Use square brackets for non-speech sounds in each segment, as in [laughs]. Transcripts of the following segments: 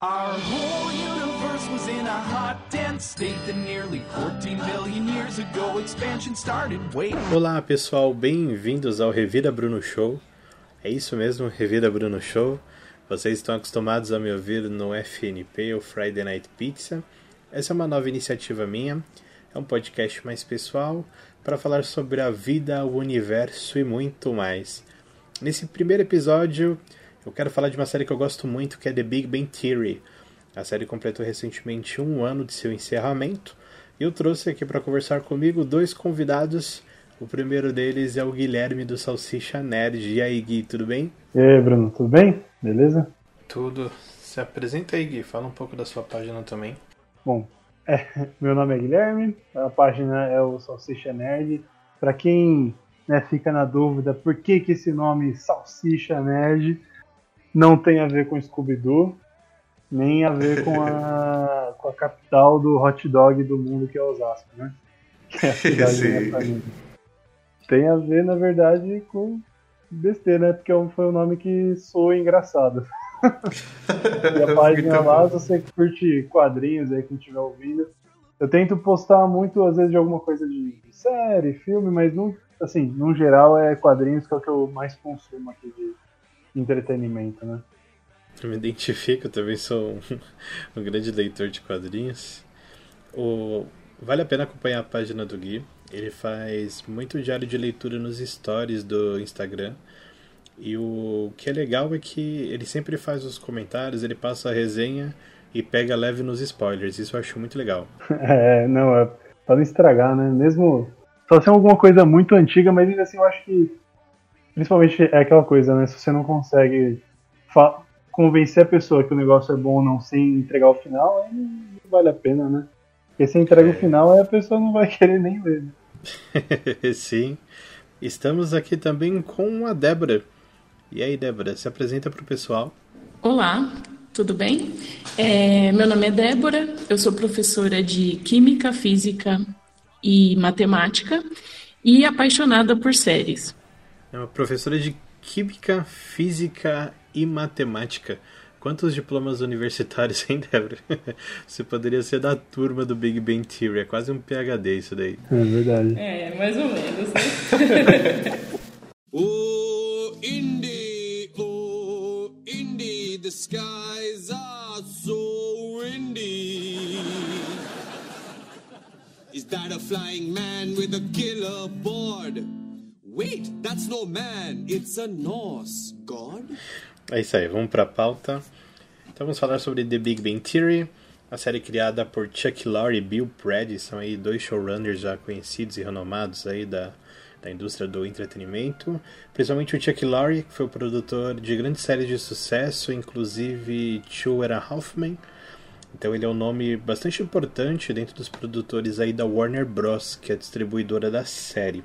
Our whole universe was in a hot, dense state that nearly 14 billion years ago expansion started. Wait. Olá pessoal, bem-vindos ao Revira Bruno Show. É isso mesmo, Revira Bruno Show. Vocês estão acostumados a me ouvir no FNP, o Friday Night Pizza. Essa é uma nova iniciativa minha. É um podcast mais pessoal para falar sobre a vida, o universo e muito mais. Nesse primeiro episódio, eu quero falar de uma série que eu gosto muito, que é The Big Bang Theory. A série completou recentemente um ano de seu encerramento e eu trouxe aqui para conversar comigo dois convidados. O primeiro deles é o Guilherme do Salsicha Nerd. E aí, Gui, tudo bem? E aí, Bruno, tudo bem? Beleza? Tudo. Se apresenta aí, Gui. Fala um pouco da sua página também. Bom, é, [laughs] meu nome é Guilherme, a página é o Salsicha Nerd. Para quem né, fica na dúvida por que, que esse nome Salsicha Nerd, não tem a ver com Scooby-Doo, nem a ver com a, [laughs] com a capital do hot dog do mundo, que é Osasco, né? Que é a [laughs] cidade da minha família. Tem a ver, na verdade, com besteira, né? Porque foi um nome que soa engraçado. [laughs] e a página lá, se você curte quadrinhos aí, quem estiver ouvindo, eu tento postar muito, às vezes, de alguma coisa de série, filme, mas, não, assim, no geral é quadrinhos que é o que eu mais consumo aqui de entretenimento, né? Eu me identifico, eu também sou um, [laughs] um grande leitor de quadrinhos. O, vale a pena acompanhar a página do Gui. Ele faz muito diário de leitura nos stories do Instagram. E o que é legal é que ele sempre faz os comentários, ele passa a resenha e pega leve nos spoilers. Isso eu acho muito legal. [laughs] É, não, é pra não estragar, né? Mesmo. Só se é alguma coisa muito antiga, mas ainda assim eu acho que Principalmente é aquela coisa, né? Se você não consegue convencer a pessoa que o negócio é bom ou não sem entregar o final, aí não vale a pena, né? Porque se entrega é. o final, aí a pessoa não vai [laughs] querer nem ler. Né? [laughs] Sim. Estamos aqui também com a Débora. E aí, Débora, se apresenta para o pessoal. Olá, tudo bem? É, meu nome é Débora, eu sou professora de Química, Física e Matemática e apaixonada por séries. É uma professora de Química, Física e Matemática. Quantos diplomas universitários, [laughs] hein, Débora? Você poderia ser da turma do Big Bang Theory. É quase um PhD isso daí. É verdade. É, mais ou menos, né? [laughs] oh, Indy, oh, Indy, the skies are so windy. Is that a flying man with a killer board? Wait, that's no man, it's a Norse god. É isso aí, vamos para a pauta. Então vamos falar sobre The Big Bang Theory, a série criada por Chuck Lorre e Bill Prady, são aí dois showrunners já conhecidos e renomados aí da, da indústria do entretenimento. Principalmente o Chuck Lorre, que foi o produtor de grandes séries de sucesso, inclusive Two and a Half Men. Então ele é um nome bastante importante dentro dos produtores aí da Warner Bros, que é a distribuidora da série.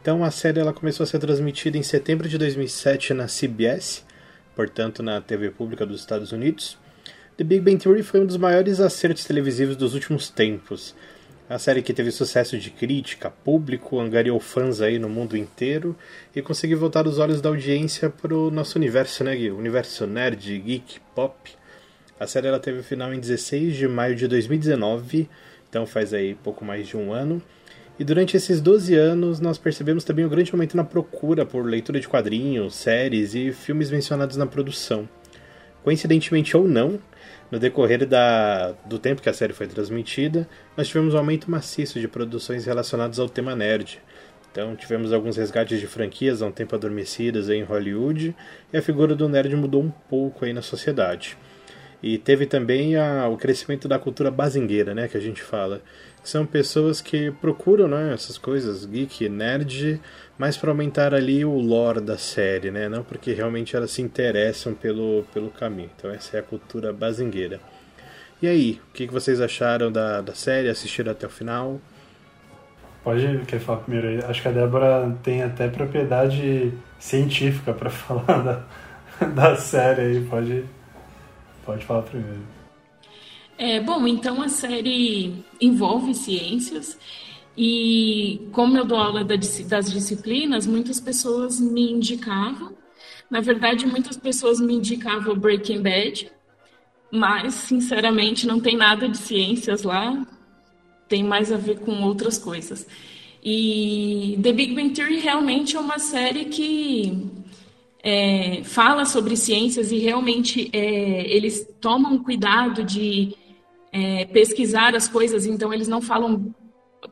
Então a série ela começou a ser transmitida em setembro de 2007 na CBS, portanto na TV pública dos Estados Unidos. The Big Bang Theory foi um dos maiores acertos televisivos dos últimos tempos. A série que teve sucesso de crítica, público, angariou fãs aí no mundo inteiro e conseguiu voltar os olhos da audiência para o nosso universo, né, universo nerd, geek, pop. A série ela teve final em 16 de maio de 2019, então faz aí pouco mais de um ano. E durante esses 12 anos, nós percebemos também um grande aumento na procura por leitura de quadrinhos, séries e filmes mencionados na produção. Coincidentemente ou não, no decorrer da, do tempo que a série foi transmitida, nós tivemos um aumento maciço de produções relacionadas ao tema nerd. Então, tivemos alguns resgates de franquias há um tempo adormecidas em Hollywood, e a figura do nerd mudou um pouco aí na sociedade. E teve também a, o crescimento da cultura bazingueira, né, que a gente fala, são pessoas que procuram né, essas coisas, geek, nerd, mais para aumentar ali o lore da série, né? Não porque realmente elas se interessam pelo, pelo caminho. Então essa é a cultura bazingueira. E aí, o que vocês acharam da, da série? Assistiram até o final? Pode, quer falar primeiro? Acho que a Débora tem até propriedade científica para [laughs] falar da, da série aí. Pode, pode falar primeiro. É, bom, então a série envolve ciências e como eu dou aula das disciplinas, muitas pessoas me indicavam. Na verdade, muitas pessoas me indicavam Breaking Bad, mas sinceramente não tem nada de ciências lá, tem mais a ver com outras coisas. E The Big Bang Theory realmente é uma série que é, fala sobre ciências e realmente é, eles tomam cuidado de é, pesquisar as coisas, então eles não falam,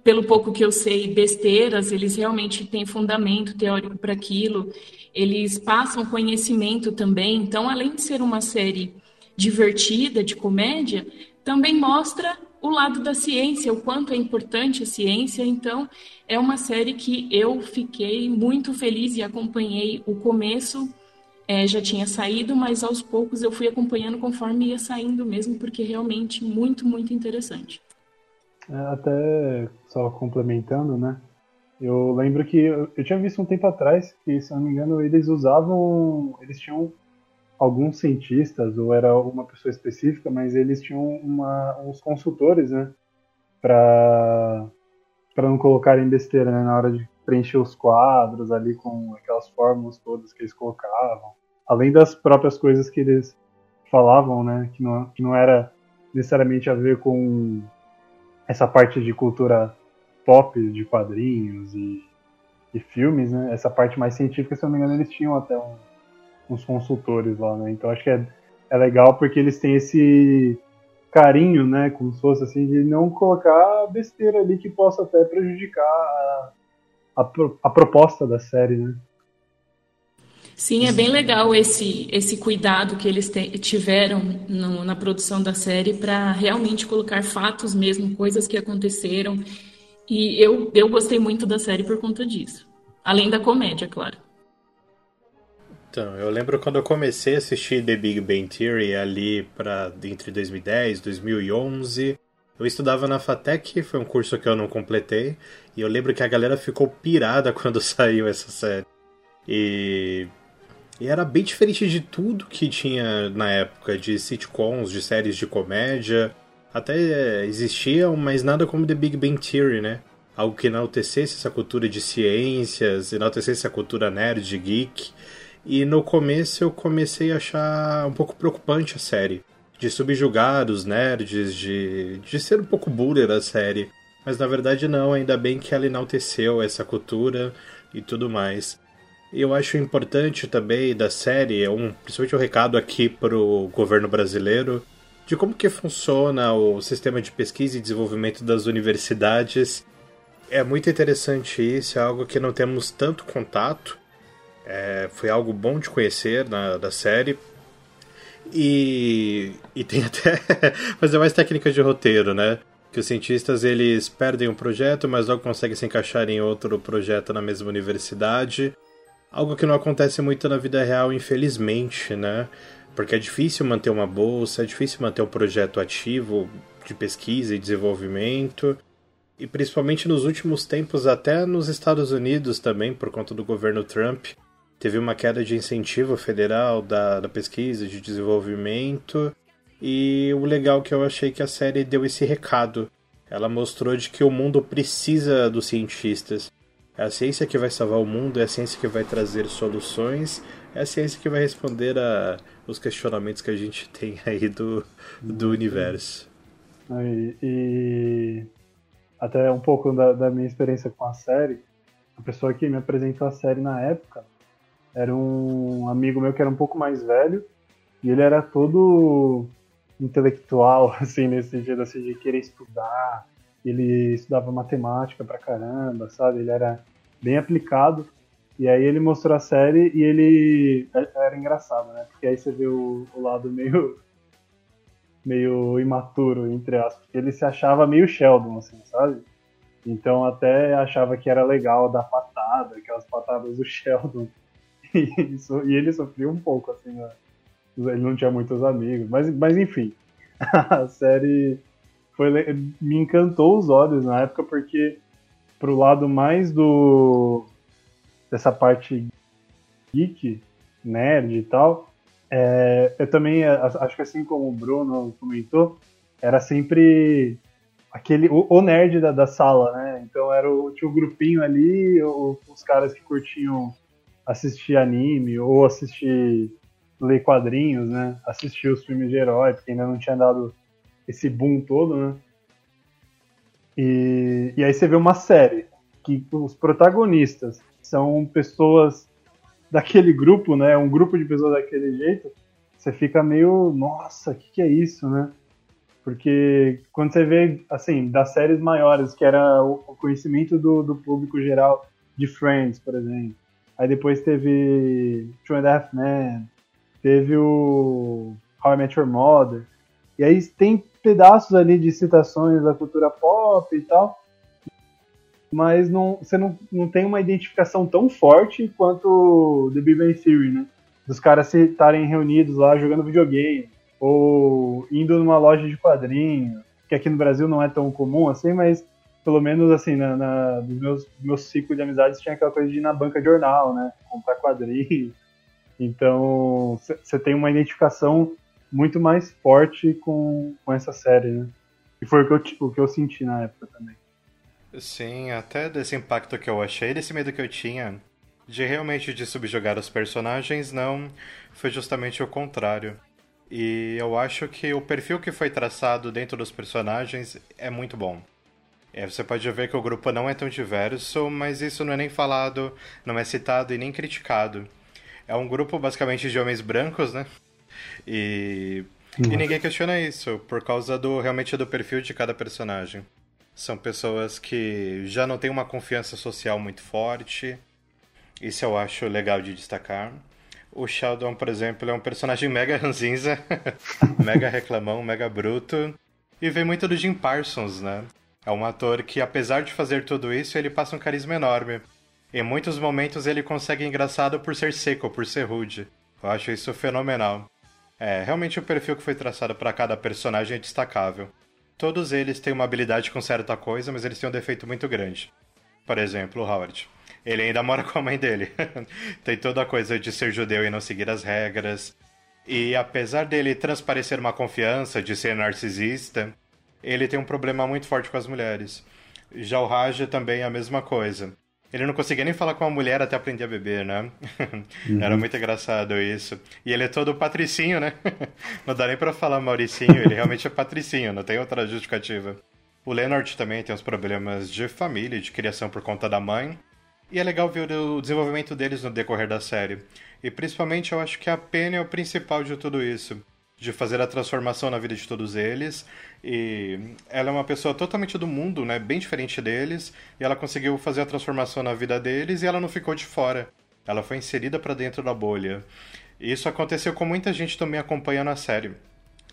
pelo pouco que eu sei, besteiras, eles realmente têm fundamento teórico para aquilo, eles passam conhecimento também. Então, além de ser uma série divertida, de comédia, também mostra o lado da ciência, o quanto é importante a ciência. Então, é uma série que eu fiquei muito feliz e acompanhei o começo. É, já tinha saído, mas aos poucos eu fui acompanhando conforme ia saindo mesmo, porque realmente muito, muito interessante. É, até só complementando, né? Eu lembro que eu, eu tinha visto um tempo atrás que, se não me engano, eles usavam. Eles tinham alguns cientistas, ou era uma pessoa específica, mas eles tinham uma, uns consultores, né? Para não colocarem besteira né, na hora de preencher os quadros ali com aquelas fórmulas todas que eles colocavam. Além das próprias coisas que eles falavam, né? Que não, que não era necessariamente a ver com essa parte de cultura pop, de quadrinhos e, e filmes, né? Essa parte mais científica, se não me engano, eles tinham até um, uns consultores lá, né? Então acho que é, é legal porque eles têm esse carinho, né? Como se fosse assim, de não colocar besteira ali que possa até prejudicar a, a proposta da série, né? Sim, é bem legal esse, esse cuidado que eles te, tiveram no, na produção da série para realmente colocar fatos mesmo, coisas que aconteceram. E eu, eu gostei muito da série por conta disso. Além da comédia, claro. Então, eu lembro quando eu comecei a assistir The Big Bang Theory ali para entre 2010 e 2011. Eu estudava na FATEC, foi um curso que eu não completei, e eu lembro que a galera ficou pirada [laughs] quando saiu essa série. E, e era bem diferente de tudo que tinha na época, de sitcoms, de séries de comédia. Até existiam, mas nada como The Big Bang Theory, né? Algo que enaltecesse essa cultura de ciências, enaltecesse a cultura nerd, geek. E no começo eu comecei a achar um pouco preocupante a série. De subjugar os nerds, de, de ser um pouco bullying a série. Mas na verdade não, ainda bem que ela enalteceu essa cultura e tudo mais. Eu acho importante também da série, um, principalmente um recado aqui pro governo brasileiro, de como que funciona o sistema de pesquisa e desenvolvimento das universidades. É muito interessante isso, é algo que não temos tanto contato, é, foi algo bom de conhecer na, da série. E, e tem [laughs] até fazer mais técnicas de roteiro, né? Que os cientistas eles perdem um projeto, mas logo conseguem se encaixar em outro projeto na mesma universidade. Algo que não acontece muito na vida real, infelizmente, né? Porque é difícil manter uma bolsa, é difícil manter um projeto ativo de pesquisa e desenvolvimento. E principalmente nos últimos tempos, até nos Estados Unidos também, por conta do governo Trump, teve uma queda de incentivo federal da, da pesquisa, de desenvolvimento. E o legal que eu achei que a série deu esse recado. Ela mostrou de que o mundo precisa dos cientistas. É a ciência que vai salvar o mundo, é a ciência que vai trazer soluções, é a ciência que vai responder a os questionamentos que a gente [laughs] tem aí do, do universo. E, e, até um pouco da, da minha experiência com a série, a pessoa que me apresentou a série na época, era um amigo meu que era um pouco mais velho e ele era todo intelectual, [laughs] assim, nesse sentido, assim, de querer estudar. Ele estudava matemática pra caramba, sabe? Ele era bem aplicado. E aí ele mostrou a série e ele é, era engraçado, né? Porque aí você vê o, o lado meio [laughs] meio imaturo, entre aspas. Ele se achava meio Sheldon, assim, sabe? Então até achava que era legal dar patada, aquelas patadas do [laughs] Sheldon [laughs] e, ele sofreu um pouco, assim, né? ele não tinha muitos amigos, mas, mas enfim, [laughs] a série foi, me encantou os olhos na época porque pro lado mais do dessa parte geek, nerd e tal, é, eu também acho que assim como o Bruno comentou, era sempre aquele o, o nerd da, da, sala, né? Então era o, tinha o grupinho ali, os caras que curtiam assistir anime ou assistir ler quadrinhos, né? Assistir os filmes de herói, porque ainda não tinha dado esse boom todo, né? E, e aí você vê uma série que os protagonistas são pessoas daquele grupo, né? Um grupo de pessoas daquele jeito, você fica meio, nossa, o que, que é isso, né? Porque quando você vê, assim, das séries maiores, que era o conhecimento do, do público geral de Friends, por exemplo. Aí depois teve Two and a Half Men, teve o How I Met Your Mother. E aí tem pedaços ali de citações da cultura pop e tal, mas não, você não, não tem uma identificação tão forte quanto The Big Bang Theory, né? Dos caras estarem reunidos lá jogando videogame, ou indo numa loja de quadrinhos, que aqui no Brasil não é tão comum assim, mas pelo menos assim, na, na dos meus, meus ciclos de amizades tinha aquela coisa de ir na banca de jornal, né? Comprar quadrinhos. [laughs] Então, você tem uma identificação muito mais forte com, com essa série, né? E foi o que, eu, o que eu senti na época também. Sim, até desse impacto que eu achei, desse medo que eu tinha de realmente de subjugar os personagens, não, foi justamente o contrário. E eu acho que o perfil que foi traçado dentro dos personagens é muito bom. É, você pode ver que o grupo não é tão diverso, mas isso não é nem falado, não é citado e nem criticado. É um grupo basicamente de homens brancos, né? E, e ninguém questiona isso, por causa do realmente do perfil de cada personagem. São pessoas que já não têm uma confiança social muito forte. Isso eu acho legal de destacar. O Sheldon, por exemplo, é um personagem mega [laughs] ranzinza, mega reclamão, mega bruto. E vem muito do Jim Parsons, né? É um ator que, apesar de fazer tudo isso, ele passa um carisma enorme. Em muitos momentos ele consegue engraçado por ser seco, por ser rude. Eu acho isso fenomenal. É, realmente o perfil que foi traçado para cada personagem é destacável. Todos eles têm uma habilidade com certa coisa, mas eles têm um defeito muito grande. Por exemplo, o Howard. Ele ainda mora com a mãe dele. [laughs] Tem toda a coisa de ser judeu e não seguir as regras. E apesar dele transparecer uma confiança, de ser narcisista, ele tem um problema muito forte com as mulheres. Já o Raj também é a mesma coisa. Ele não conseguia nem falar com a mulher até aprender a beber, né? [laughs] Uhum. Era muito engraçado isso. E ele é todo patricinho, né? [laughs] não dá nem pra falar Mauricinho, ele realmente é patricinho, não tem outra justificativa. O Leonard também tem uns problemas de família, de criação por conta da mãe. E é legal ver o desenvolvimento deles no decorrer da série. E principalmente eu acho que a Penny é o principal de tudo isso de fazer a transformação na vida de todos eles. E ela é uma pessoa totalmente do mundo, né? Bem diferente deles. E ela conseguiu fazer a transformação na vida deles e ela não ficou de fora. Ela foi inserida para dentro da bolha. E isso aconteceu com muita gente também acompanhando a série.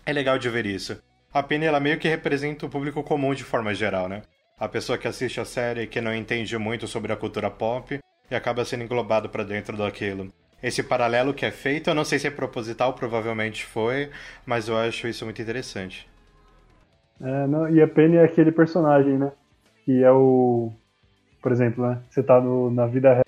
É legal de ver isso. A Penny, ela meio que representa o público comum de forma geral, né? A pessoa que assiste a série e que não entende muito sobre a cultura pop e acaba sendo englobado para dentro daquilo esse paralelo que é feito. Eu não sei se é proposital, provavelmente foi, mas eu acho isso muito interessante. É, não, e a Penny é aquele personagem, né? Que é o. Por exemplo, né? Você tá no, na vida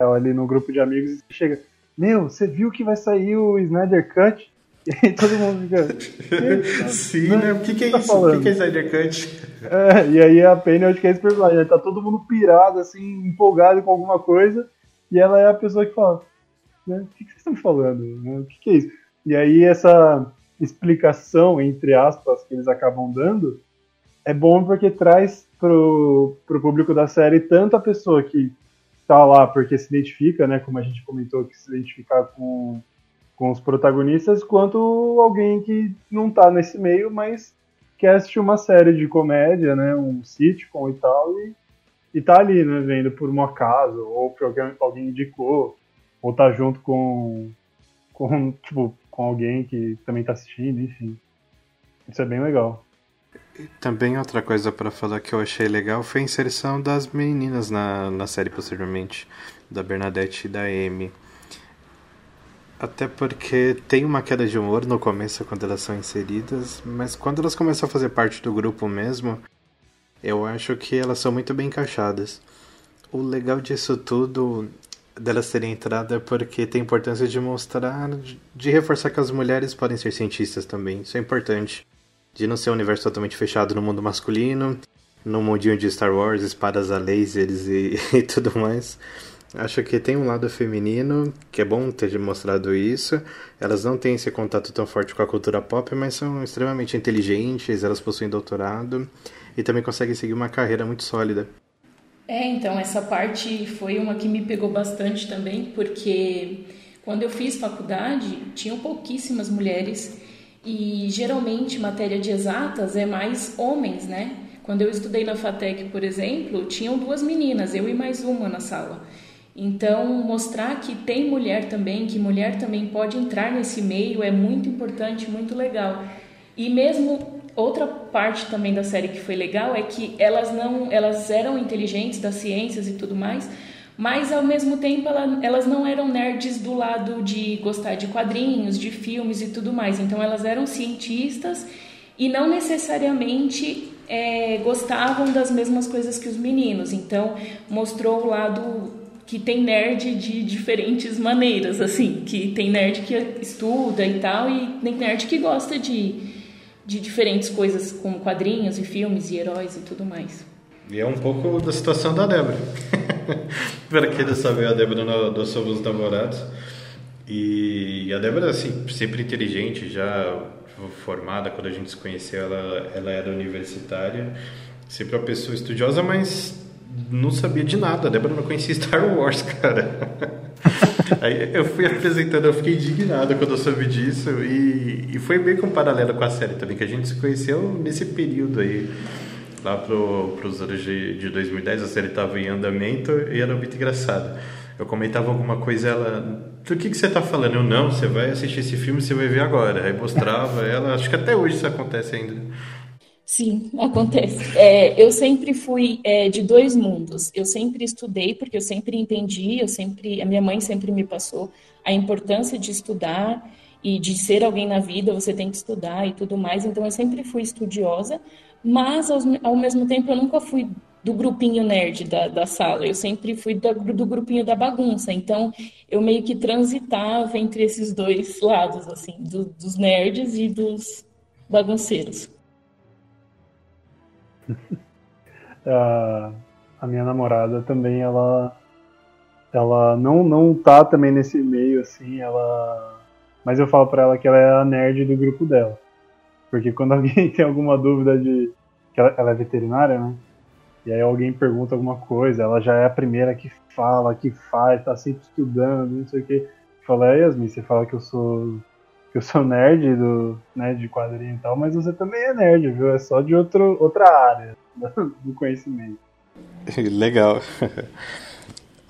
real ali no grupo de amigos e chega. Meu, você viu que vai sair o Snyder Cut? [laughs] E aí todo mundo fica. Sim, né? O que, que é tá isso? Falando? O que, que é Snyder Cut? É, e aí a Penny, eu acho que é esse personagem. Tá todo mundo pirado, assim, empolgado com alguma coisa. E ela é a pessoa que fala: né? O que, vocês estão falando? Né? O que, é isso? E aí essa explicação, entre aspas, que eles acabam dando, é bom porque traz pro, pro público da série tanto a pessoa que tá lá porque se identifica, né, como a gente comentou, que se identificar com, com os protagonistas, quanto alguém que não tá nesse meio, mas quer assistir uma série de comédia, né, um sitcom e tal, e, e tá ali, né, vendo por um acaso, ou porque alguém indicou, ou tá junto com, com, tipo, com alguém que também tá assistindo, enfim. Isso é bem legal. Também outra coisa para falar que eu achei legal foi a inserção das meninas na, na série posteriormente, da Bernadette e da Amy. Até porque tem uma queda de humor no começo quando elas são inseridas, mas quando elas começam a fazer parte do grupo mesmo, eu acho que elas são muito bem encaixadas. O legal disso tudo delas terem entrado é porque tem importância de mostrar, de reforçar que as mulheres podem ser cientistas também. Isso é importante. De não ser um universo totalmente fechado no mundo masculino, no mundinho de Star Wars, espadas a lasers e, [laughs] e tudo mais. Acho que tem um lado feminino, que é bom ter mostrado isso. Elas não têm esse contato tão forte com a cultura pop, mas são extremamente inteligentes, elas possuem doutorado e também conseguem seguir uma carreira muito sólida. É, então, essa parte foi uma que me pegou bastante também, porque quando eu fiz faculdade, tinham pouquíssimas mulheres e geralmente matéria de exatas é mais homens, né? Quando eu estudei na FATEC, por exemplo, tinham duas meninas, eu e mais uma na sala. Então, mostrar que tem mulher também, que mulher também pode entrar nesse meio é muito importante, muito legal. E mesmo outra parte também da série que foi legal é que elas não, elas eram inteligentes das ciências e tudo mais, mas ao mesmo tempo ela, elas não eram nerds do lado de gostar de quadrinhos, de filmes e tudo mais. Então elas eram cientistas e não necessariamente é, gostavam das mesmas coisas que os meninos. Então mostrou o lado que tem nerd de diferentes maneiras, assim, que tem nerd que estuda e tal, e tem nerd que gosta de, de diferentes coisas, como quadrinhos e filmes e heróis e tudo mais. E é um pouco da situação da Débora. [laughs] Para quem não sabe, a Débora nós somos namorados. E a Débora, assim, sempre inteligente, já formada, quando a gente se conheceu, ela, ela era universitária. Sempre uma pessoa estudiosa, mas não sabia de nada. A Débora não conhecia Star Wars, [laughs] cara. Aí eu fui apresentando, eu fiquei indignado quando eu soube disso. E, e foi meio que um paralelo com a série também, que a gente se conheceu nesse período aí. Lá pro, pros anos de, de 2010, a série estava em andamento e era muito engraçado. Eu comentava alguma coisa, ela. Do que, que você está falando? Eu não, você vai assistir esse filme, você vai ver agora. Aí mostrava ela, acho que até hoje isso acontece ainda. Sim, acontece. É, eu sempre fui é, de dois mundos. Eu sempre estudei porque eu sempre entendi, eu sempre, a minha mãe sempre me passou a importância de estudar e de ser alguém na vida. Você tem que estudar e tudo mais. Então eu sempre fui estudiosa, mas ao, ao mesmo tempo eu nunca fui do grupinho nerd da, da sala. Eu sempre fui do, do grupinho da bagunça. Então eu meio que transitava entre esses dois lados, assim, do, dos nerds e dos bagunceiros. A, [laughs] a minha namorada também, ela ela não não tá também nesse meio assim, ela mas eu falo para ela que ela é a nerd do grupo dela. Porque quando [laughs] alguém tem alguma dúvida de que ela, ela é veterinária, né? E aí alguém pergunta alguma coisa, ela já é a primeira que fala, que faz, tá sempre estudando, não sei o que. Fala, é, Yasmin, você fala que eu sou eu sou nerd do, né, de quadrinho e tal, mas você também é nerd, viu? É só de outro, outra área [laughs] do conhecimento. [laughs] Legal. [laughs]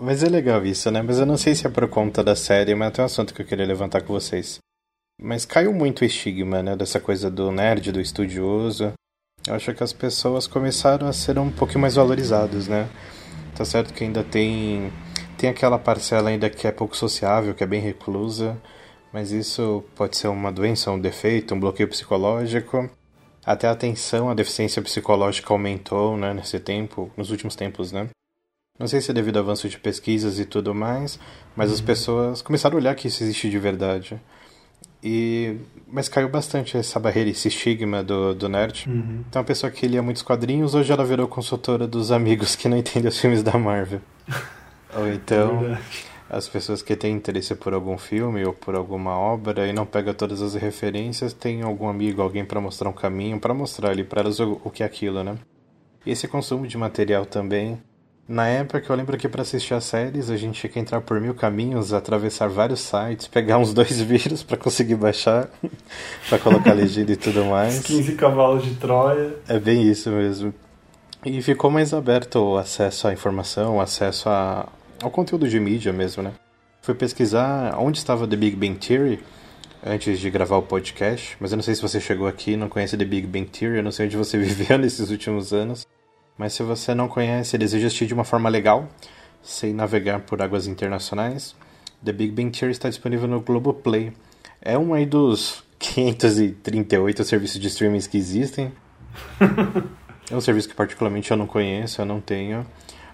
Mas é legal isso, né? Mas eu não sei se é por conta da série, mas tem um assunto que eu queria levantar com vocês. Mas caiu muito o estigma, né? Dessa coisa do nerd, do estudioso. Eu acho que as pessoas começaram a ser um pouquinho mais valorizadas, né? Tá certo que ainda tem tem aquela parcela ainda que é pouco sociável, que é bem reclusa, mas isso pode ser uma doença, um defeito, um bloqueio psicológico. Até a atenção, a deficiência psicológica aumentou né, nesse tempo, nos últimos tempos, né? Não sei se é devido ao avanço de pesquisas e tudo mais, mas uhum. as pessoas começaram a olhar que isso existe de verdade. E mas caiu bastante essa barreira, esse estigma do, do nerd. Uhum. Então, a pessoa que lia muitos quadrinhos, hoje ela virou consultora dos amigos que não entendem os filmes da Marvel. [laughs] Ou então, é as pessoas que têm interesse por algum filme ou por alguma obra e não pega todas as referências, tem algum amigo, alguém para mostrar um caminho, para mostrar ali para elas o, o que é aquilo, né? E esse consumo de material também. Na época, eu lembro que para assistir as séries a gente tinha que entrar por mil caminhos, atravessar vários sites, pegar uns dois [laughs] vírus para conseguir baixar, [laughs] para colocar legenda e tudo mais. 15 cavalos de Troia. É bem isso mesmo. E ficou mais aberto o acesso à informação, o acesso a, ao conteúdo de mídia mesmo, né? Fui pesquisar onde estava The Big Bang Theory antes de gravar o podcast, mas eu não sei se você chegou aqui e não conhece The Big Bang Theory, eu não sei onde você [laughs] viveu nesses últimos anos, mas se você não conhece e deseja assistir de uma forma legal, sem navegar por águas internacionais, The Big Bang Theory está disponível no Globoplay. É um aí dos [laughs] 538 serviços de streaming que existem. [laughs] é um serviço que particularmente eu não conheço, eu não tenho,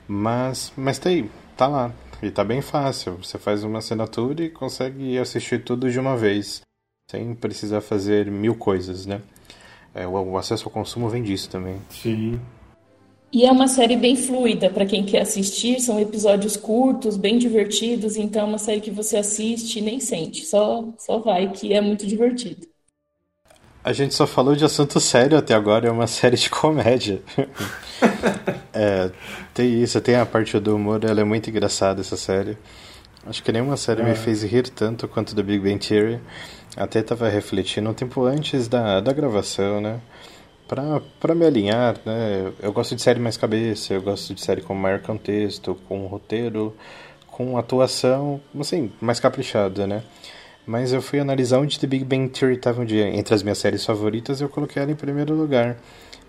mas, mas tá aí, tá lá. E tá bem fácil. Você faz uma assinatura e consegue assistir tudo de uma vez. Sem precisar fazer mil coisas, né? É, o, o acesso ao consumo vem disso também. Sim. E é uma série bem fluida para quem quer assistir, são episódios curtos, bem divertidos, então é uma série que você assiste e nem sente, só, só vai, que é muito divertido. A gente só falou de assunto sério até agora, é uma [laughs] série de comédia. [laughs] é, tem isso, tem a parte do humor, ela é muito engraçada essa série. Acho que nenhuma série é. me fez rir tanto quanto The Big Bang Theory. Até estava refletindo um tempo antes da, da gravação, né? para me alinhar, né? Eu gosto de série mais cabeça, eu gosto de série com maior contexto, com roteiro, com atuação, assim, mais caprichada, né? Mas eu fui analisar onde The Big Bang Theory estava um dia entre as minhas séries favoritas eu coloquei ela em primeiro lugar.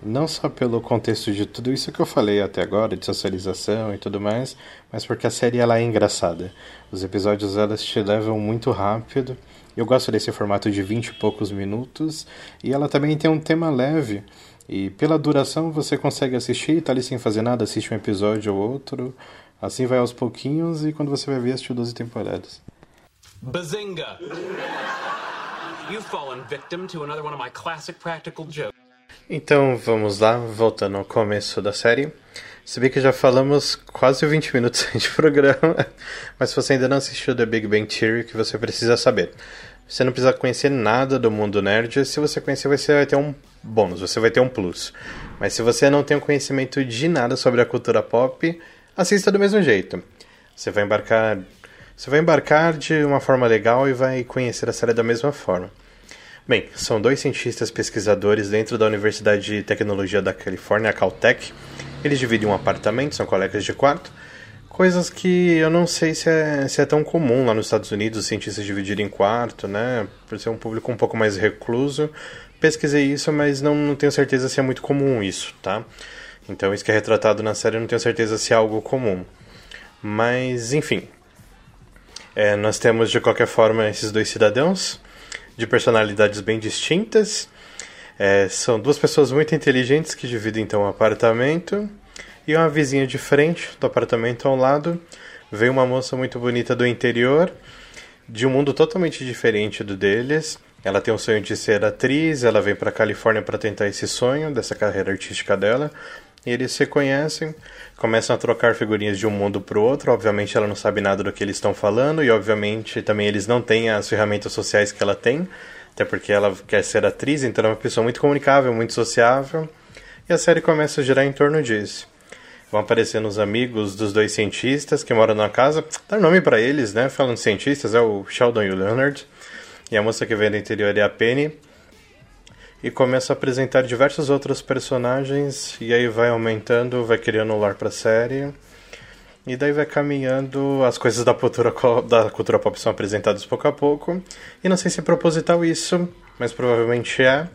Não só pelo contexto de tudo isso que eu falei até agora, de socialização e tudo mais, mas porque a série ela é engraçada. Os episódios elas te levam muito rápido eu gosto desse formato de 20 e poucos minutos e ela também tem um tema leve. E pela duração você consegue assistir, tá ali sem fazer nada, assiste um episódio ou outro. Assim vai aos pouquinhos e quando você vai ver, assistiu 12 temporadas. Bazinga! [laughs] You've fallen victim to another one of my classic practical jokes. Então vamos lá, voltando ao começo da série. Se bem que já falamos quase 20 minutos [laughs] de programa, mas se você ainda não assistiu The Big Bang Theory, que você precisa saber? Você não precisa conhecer nada do mundo nerd, se você conhecer você vai ter um bônus, você vai ter um plus. Mas se você não tem conhecimento de nada sobre a cultura pop, assista do mesmo jeito. Você vai embarcar, você vai embarcar de uma forma legal e vai conhecer a série da mesma forma. Bem, são dois cientistas pesquisadores dentro da Universidade de Tecnologia da Califórnia, a Caltech. Eles dividem um apartamento, são colegas de quarto. Coisas que eu não sei se é, se é tão comum lá nos Estados Unidos, os cientistas dividirem quarto, né? Por ser um público um pouco mais recluso. Pesquisei isso, mas não, não tenho certeza se é muito comum isso, tá? Então, isso que é retratado na série, eu não tenho certeza se é algo comum. Mas, enfim. É, nós temos, de qualquer forma, esses dois cidadãos de personalidades bem distintas. É, são duas pessoas muito inteligentes que dividem então um apartamento. E uma vizinha de frente do apartamento ao lado veio uma moça muito bonita do interior, de um mundo totalmente diferente do deles. Ela tem o sonho de ser atriz, ela vem para a Califórnia para tentar esse sonho dessa carreira artística dela. Eles se conhecem, começam a trocar figurinhas de um mundo para o outro. Obviamente, ela não sabe nada do que eles estão falando, e obviamente também eles não têm as ferramentas sociais que ela tem, até porque ela quer ser atriz, então é uma pessoa muito comunicável, muito sociável. E a série começa a girar em torno disso. Vão aparecendo os amigos dos dois cientistas que moram na casa. Dar nome para eles, né? Falando cientistas, é o Sheldon e o Leonard. E a moça que vem do interior é a Penny e começa a apresentar diversos outros personagens e aí vai aumentando, vai criando um lore pra série. E daí vai caminhando, as coisas da cultura, da cultura pop são apresentadas pouco a pouco. E não sei se é proposital isso, mas provavelmente é.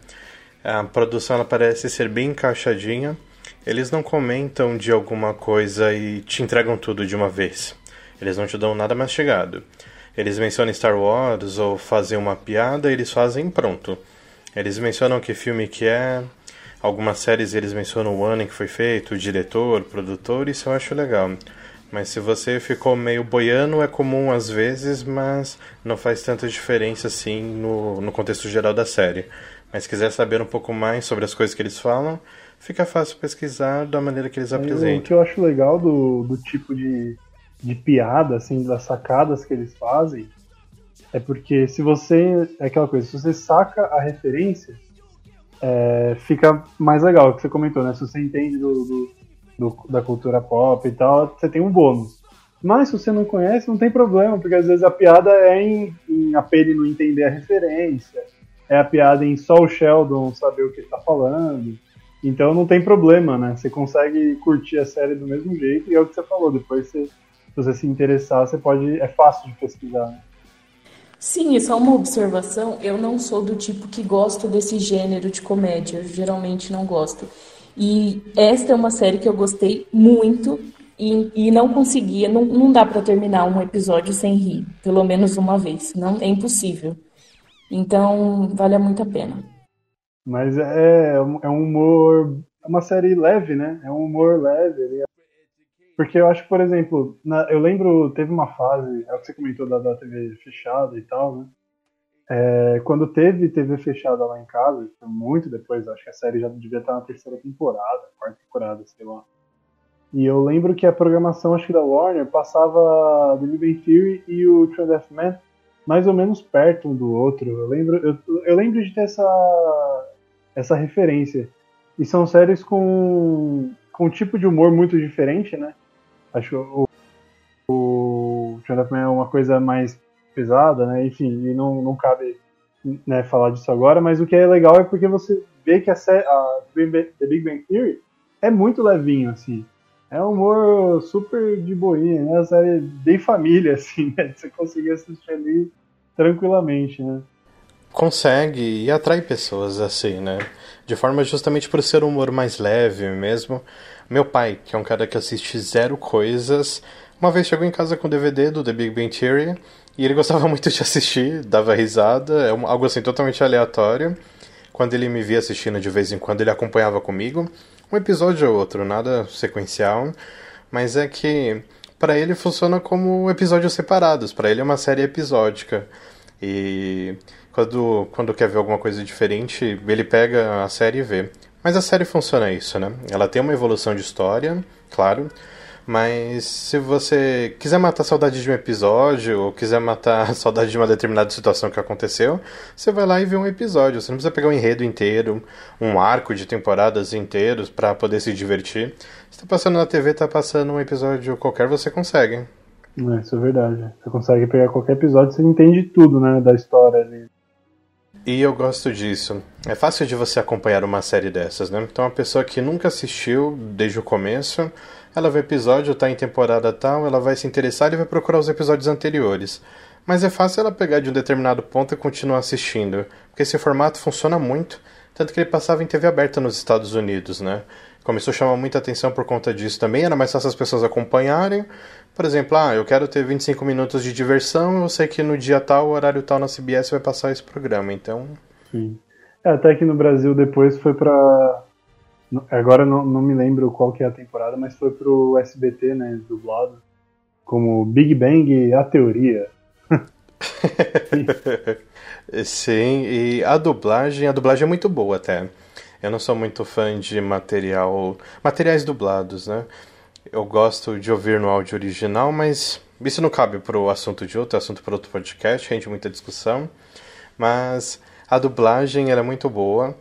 A produção ela parece ser bem encaixadinha. Eles não comentam de alguma coisa e te entregam tudo de uma vez. Eles não te dão nada mastigado. Eles mencionam Star Wars ou fazem uma piada, eles fazem pronto. Eles mencionam que filme que é, algumas séries eles mencionam o ano em que foi feito, o diretor, o produtor, isso eu acho legal. Mas se você ficou meio boiando, é comum às vezes, mas não faz tanta diferença assim no, no contexto geral da série. Mas se quiser saber um pouco mais sobre as coisas que eles falam, fica fácil pesquisar da maneira que eles apresentam. O que eu acho legal do, do tipo de, de piada, assim, das sacadas que eles fazem, é porque se você. É aquela coisa, se você saca a referência, é, fica mais legal, é o que você comentou, né? Se você entende do, do, do, da cultura pop e tal, você tem um bônus. Mas se você não conhece, não tem problema, porque às vezes a piada é em, em a Penny não entender a referência, é a piada em só o Sheldon saber o que está falando. Então não tem problema, né? Você consegue curtir a série do mesmo jeito e é o que você falou. Depois, você, se você se interessar, você pode. É fácil de pesquisar. Né? Sim, só uma observação, eu não sou do tipo que gosta desse gênero de comédia, eu geralmente não gosto. E esta é uma série que eu gostei muito e, e não conseguia, não, não dá para terminar um episódio sem rir, pelo menos uma vez, não é impossível. Então, vale muito a pena. Mas é, é um humor, é uma série leve, né? É um humor leve, porque eu acho, por exemplo, na, eu lembro, teve uma fase, é o que você comentou da, da TV fechada e tal, né? É, quando teve TV fechada lá em casa, muito depois, acho que a série já devia estar na terceira temporada, quarta temporada, sei lá. E eu lembro que a programação, acho que da Warner, passava The Big Bang Theory e o True Deathman mais ou menos perto um do outro. Eu lembro, eu, eu lembro de ter essa, essa referência. E são séries com, com um tipo de humor muito diferente, né? Acho o, o Deathman é uma coisa mais pesada, né? Enfim, e não, não cabe né, falar disso agora, mas o que é legal é porque você vê que a, a The Big Bang Theory é muito levinho, assim. É um humor super de boinha, né? A série bem família, [laughs] assim, né? Você conseguir assistir ali tranquilamente, né? Consegue e atrai pessoas assim, né? De forma justamente por ser um humor mais leve mesmo. Meu pai, que é um cara que assiste zero coisas, uma vez chegou em casa com o DVD do The Big Bang Theory e ele gostava [laughs] muito de assistir, dava risada, é algo assim totalmente aleatório. Quando ele me via assistindo de vez em quando, ele acompanhava comigo um episódio ou outro, nada sequencial, mas é que para ele funciona como episódios separados, para ele é uma série episódica. E quando, quando quer ver alguma coisa diferente, ele pega a série e vê. Mas a série funciona isso, né? Ela tem uma evolução de história, claro, mas se você quiser matar saudade de um episódio, ou quiser matar [laughs] saudade de uma determinada situação que aconteceu, você vai lá e vê um episódio. Você não precisa pegar um enredo inteiro, um arco de temporadas inteiros para poder se divertir. Se tá passando na TV, tá passando um episódio qualquer, você consegue. É, isso é verdade. Você consegue pegar qualquer episódio, você entende tudo, né, da história ali. E eu gosto disso. É fácil de você acompanhar uma série dessas, né? Então, uma pessoa que nunca assistiu desde o começo, ela vê episódio, tá em temporada tal, ela vai se interessar e vai procurar os episódios anteriores. Mas é fácil ela pegar de um determinado ponto e continuar assistindo, porque esse formato funciona muito, tanto que ele passava em TV aberta nos Estados Unidos, né? Começou a chamar muita atenção por conta disso também, era mais fácil as pessoas acompanharem. Por exemplo, ah, eu quero ter 25 minutos de diversão, eu sei que no dia tal, horário tal na CBS vai passar esse programa, então... Sim. É, até que no Brasil depois foi pra Agora não, não me lembro qual que é a temporada, mas foi pro SBT, né, dublado, como Big Bang a teoria. [laughs] Sim, e a dublagem, a dublagem é muito boa até. Eu não sou muito fã de material, materiais dublados, né? Eu gosto de ouvir no áudio original, mas isso não cabe para o assunto de outro, é assunto para outro podcast, rende muita discussão. Mas a dublagem ela é muito boa.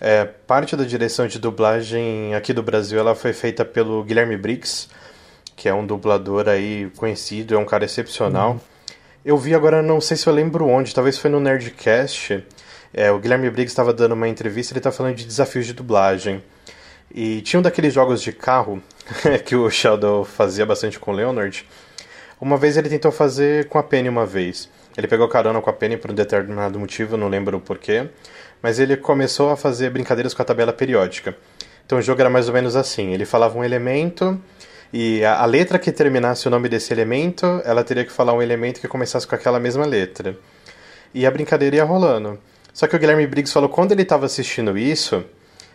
É, parte da direção de dublagem aqui do Brasil ela foi feita pelo Guilherme Briggs, que é um dublador aí conhecido, é um cara excepcional. Uhum. Eu vi agora, não sei se eu lembro onde, talvez foi no Nerdcast. É, o Guilherme Briggs estava dando uma entrevista, ele está falando de desafios de dublagem. E tinha um daqueles jogos de carro [laughs] que o Sheldon fazia bastante com o Leonard. Uma vez ele tentou fazer com a Penny uma vez. Ele pegou carona com a Penny por um determinado motivo, não lembro o porquê mas ele começou a fazer brincadeiras com a tabela periódica. Então o jogo era mais ou menos assim: ele falava um elemento e a, a, letra que terminasse o nome desse elemento, ela teria que falar um elemento que começasse com aquela mesma letra. E a brincadeira ia rolando. Só que o Guilherme Briggs falou quando ele estava assistindo isso,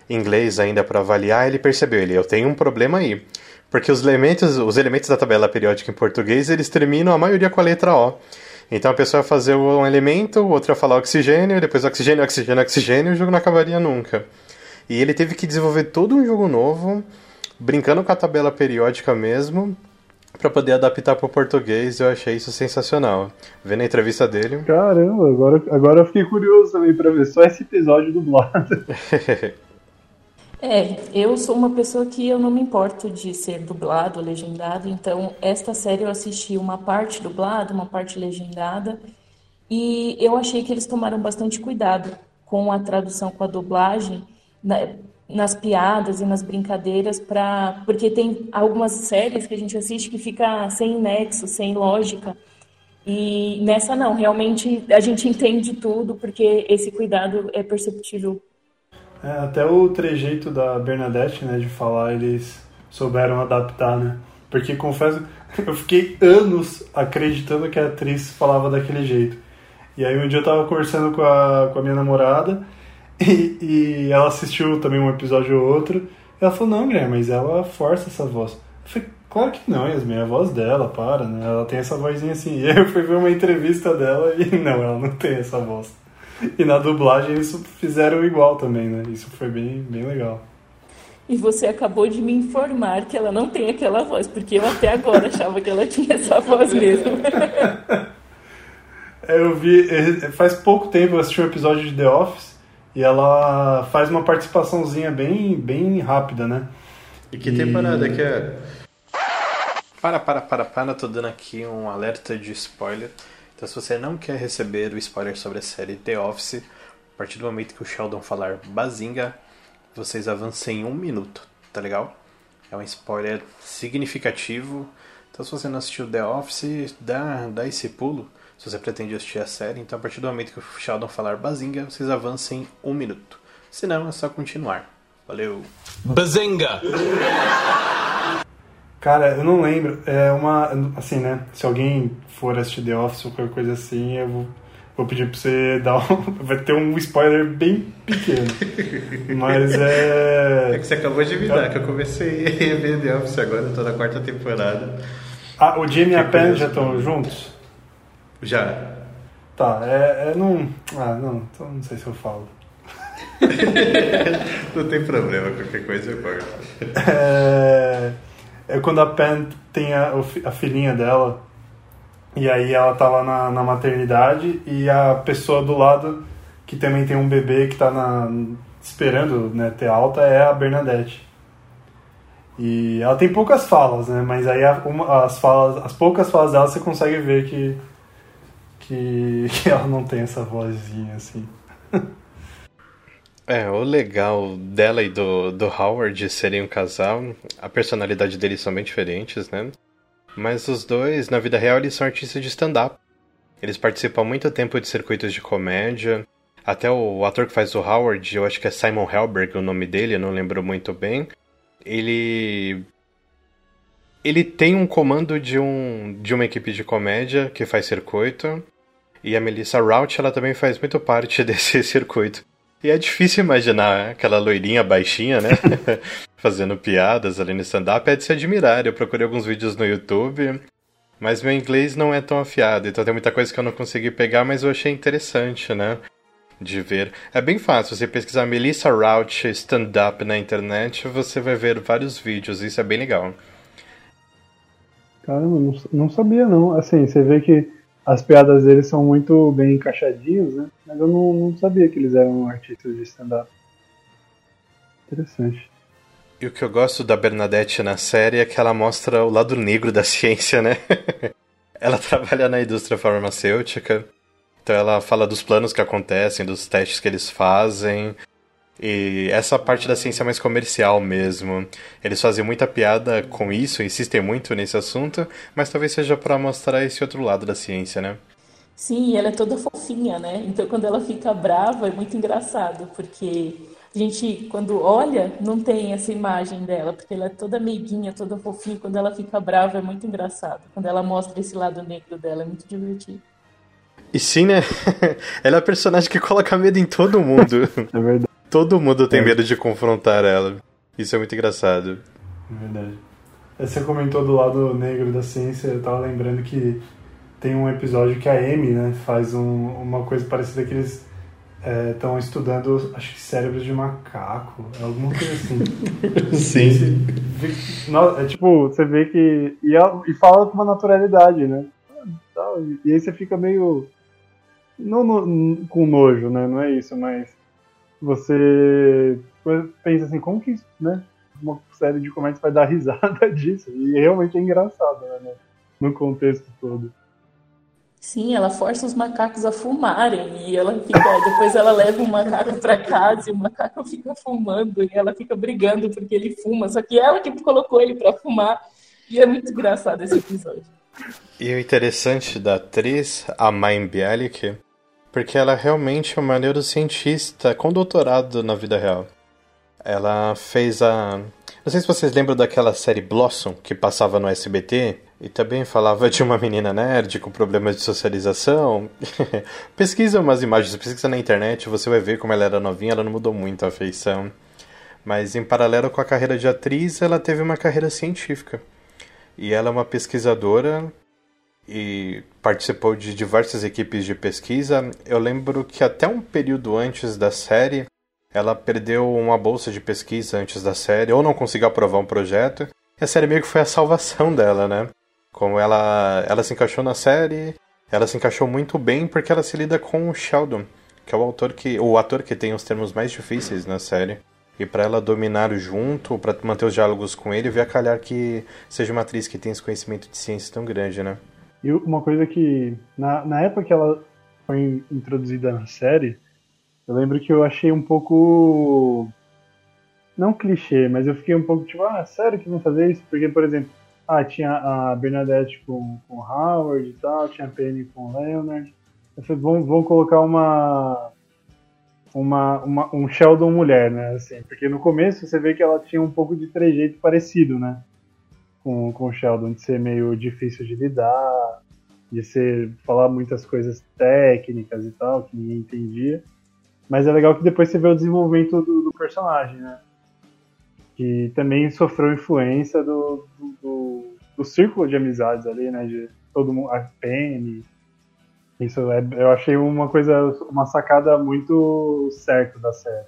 inglês ainda para avaliar, ele percebeu, ele, eu tenho um problema aí. Porque os elementos, os elementos da tabela periódica em português, eles terminam a maioria com a letra O. Então a pessoa ia fazer um elemento, o outro ia falar oxigênio, depois oxigênio, oxigênio, oxigênio, e o jogo não acabaria nunca. E ele teve que desenvolver todo um jogo novo, brincando com a tabela periódica mesmo, para poder adaptar para o português. Eu achei isso sensacional. Vendo a entrevista dele. Caramba, agora, agora eu fiquei curioso também para ver só esse episódio dublado. [laughs] É, eu sou uma pessoa que eu não me importo de ser dublado, legendado, então esta série eu assisti uma parte dublada, uma parte legendada, e eu achei que eles tomaram bastante cuidado com a tradução, com a dublagem, na, nas piadas e nas brincadeiras, pra, porque tem algumas séries que a gente assiste que fica sem nexo, sem lógica, e nessa não, realmente a gente entende tudo, porque esse cuidado é perceptível é, até o trejeito da Bernadette, né, de falar, eles souberam adaptar, né? Porque confesso, [laughs] eu fiquei anos acreditando que a atriz falava daquele jeito. E aí um dia eu tava conversando com a, com a minha namorada [laughs] e, e ela assistiu também um episódio ou outro. E ela falou, não, Guilherme, mas ela força essa voz. Eu falei, claro que não, Yasmin, é a voz dela, para, né? Ela tem essa vozinha assim. [laughs] E aí eu fui ver uma entrevista dela e não, ela não tem essa voz. E na dublagem eles fizeram igual também, né? Isso foi bem, bem legal. E você acabou de me informar que ela não tem aquela voz, porque eu até agora achava que ela tinha essa voz mesmo. É, [laughs] eu vi, é, faz pouco tempo eu assisti um episódio de The Office e ela faz uma participaçãozinha bem, bem rápida, né? E que e... temporada que é? Para, para, para, para, tô dando aqui um alerta de spoiler. Então, se você não quer receber o spoiler sobre a série The Office, a partir do momento que o Sheldon falar Bazinga, vocês avancem um minuto, tá legal? É um spoiler significativo. Então, se você não assistiu The Office, dá, dá esse pulo. Se você pretende assistir a série, então a partir do momento que o Sheldon falar Bazinga, vocês avancem um minuto. Se não, é só continuar. Valeu! Bazinga! Cara, eu não lembro. É uma. Assim, né? Se alguém for assistir The Office ou qualquer coisa assim, eu vou, vou pedir pra você dar um. [laughs] Vai ter um spoiler bem pequeno. Mas é. É que você acabou de me dar, que eu comecei a ver The Office agora, eu tô na quarta temporada. Ah, o Jimmy e a Pen já estão juntos? Já. Tá, é, é não. Ah, não, então não sei se eu falo. [laughs] não tem problema, qualquer coisa eu corto. É é quando a Pen tem a, a filhinha dela, e aí ela tá lá na, na maternidade, e a pessoa do lado, que também tem um bebê que tá na, esperando né, ter alta, é a Bernadette. E ela tem poucas falas, né? Mas aí a, uma, as falas, as poucas falas dela você consegue ver que, que, [laughs] que ela não tem essa vozinha assim. [laughs] É, o legal dela e do, do Howard serem um casal, a personalidade deles são bem diferentes, né? Mas os dois, na vida real, eles são artistas de stand-up. Eles participam há muito tempo de circuitos de comédia. Até o ator que faz o Howard, eu acho que é Simon Helberg o nome dele, eu não lembro muito bem. Ele. Ele tem um comando de, um, de uma equipe de comédia que faz circuito. E a Melissa Rout, ela também faz muito parte [laughs] desse circuito. E é difícil imaginar aquela loirinha baixinha, né? [laughs] Fazendo piadas ali no stand-up. É de se admirar. Eu procurei alguns vídeos no YouTube, mas meu inglês não é tão afiado. Então tem muita coisa que eu não consegui pegar, mas eu achei interessante, né? De ver. É bem fácil. Você pesquisar Melissa Rauch stand-up na internet, você vai ver vários vídeos. Isso é bem legal. Caramba, não, não sabia não. Assim, você vê que as piadas deles são muito bem encaixadinhas, né? Mas eu não, não sabia que eles eram artistas de stand-up. Interessante. E o que eu gosto da Bernadette na série é que ela mostra o lado negro da [laughs] ciência, né? ela trabalha na indústria farmacêutica, então ela fala dos planos que acontecem, dos testes que eles fazem, e essa parte da ciência é mais comercial mesmo. Eles fazem muita piada com isso, insistem muito nesse assunto, mas talvez seja para mostrar esse outro lado da ciência, né? Sim, ela é toda fofinha, né? Então quando ela fica brava é muito engraçado, porque a gente, quando olha, não tem essa imagem dela, porque ela é toda meiguinha, toda fofinha. Quando ela fica brava é muito engraçado. Quando ela mostra esse lado negro dela é muito divertido. E sim, né? [laughs] ela é a personagem que coloca medo em todo mundo. [laughs] é verdade. Todo mundo tem é. medo de confrontar ela. Isso é muito engraçado. É verdade. Você comentou do lado negro da ciência, eu tava lembrando que tem um episódio que a Amy, né, faz um, uma coisa parecida que eles estão é, estudando, acho que cérebros de macaco, alguma coisa assim. [laughs] Sim. é tipo, você vê que. E, e fala com uma naturalidade, né? E aí você fica meio. Não no, com nojo, né? Não é isso, mas você pensa assim, como que né, uma série de comédias vai dar [laughs] risada disso? E realmente é engraçado, né, no contexto todo. Sim, ela força os macacos a fumarem e ela fica, [laughs] depois ela leva o macaco para casa e o macaco fica fumando e ela fica brigando porque ele fuma, só que ela que colocou ele para fumar e é muito engraçado esse episódio. E o interessante da atriz, a Maim Bialik, porque ela realmente é uma neurocientista com doutorado na vida real. Ela fez a. Não sei se vocês lembram daquela série Blossom que passava no SBT e também falava de uma menina nerd com problemas de socialização. [laughs] pesquisa umas imagens, pesquisa na internet, você vai ver como ela era novinha, ela não mudou muito a feição. Mas em paralelo com a carreira de atriz, ela teve uma carreira científica. E ela é uma pesquisadora e participou de diversas equipes de pesquisa. Eu lembro que até um período antes da série, ela perdeu uma bolsa de pesquisa antes da série, ou não conseguiu aprovar um projeto. E a série meio que foi a salvação [laughs] dela, né? Como ela, ela se encaixou na série, ela se encaixou muito bem porque ela se lida com o Sheldon, que é o autor que, o ator que tem os termos mais difíceis na série. E para ela dominar junto, para manter os diálogos com ele, ver a calhar que seja uma atriz que tem esse conhecimento de ciência tão grande, né? E uma coisa que, na, na época que ela foi introduzida na série, eu lembro que eu achei um pouco. Não clichê, mas eu fiquei um pouco tipo, ah, sério que vão fazer isso? Porque, por exemplo, ah, tinha a Bernadette com, com Howard e tal, tinha a Penny com Leonard. Eu falei, vão, vão colocar uma, uma, uma, um Sheldon mulher, né? Assim, porque no começo você vê que ela tinha um pouco de trejeito parecido, né? Com, com o Sheldon, de ser meio difícil de lidar, de ser falar muitas coisas técnicas e tal, que ninguém entendia. Mas é legal que depois você vê o desenvolvimento do, do personagem, né? Que também sofreu influência do, do, do, do círculo de amizades ali, né? De todo mundo, a Penny. Isso é, eu achei uma coisa, uma sacada muito certa da série.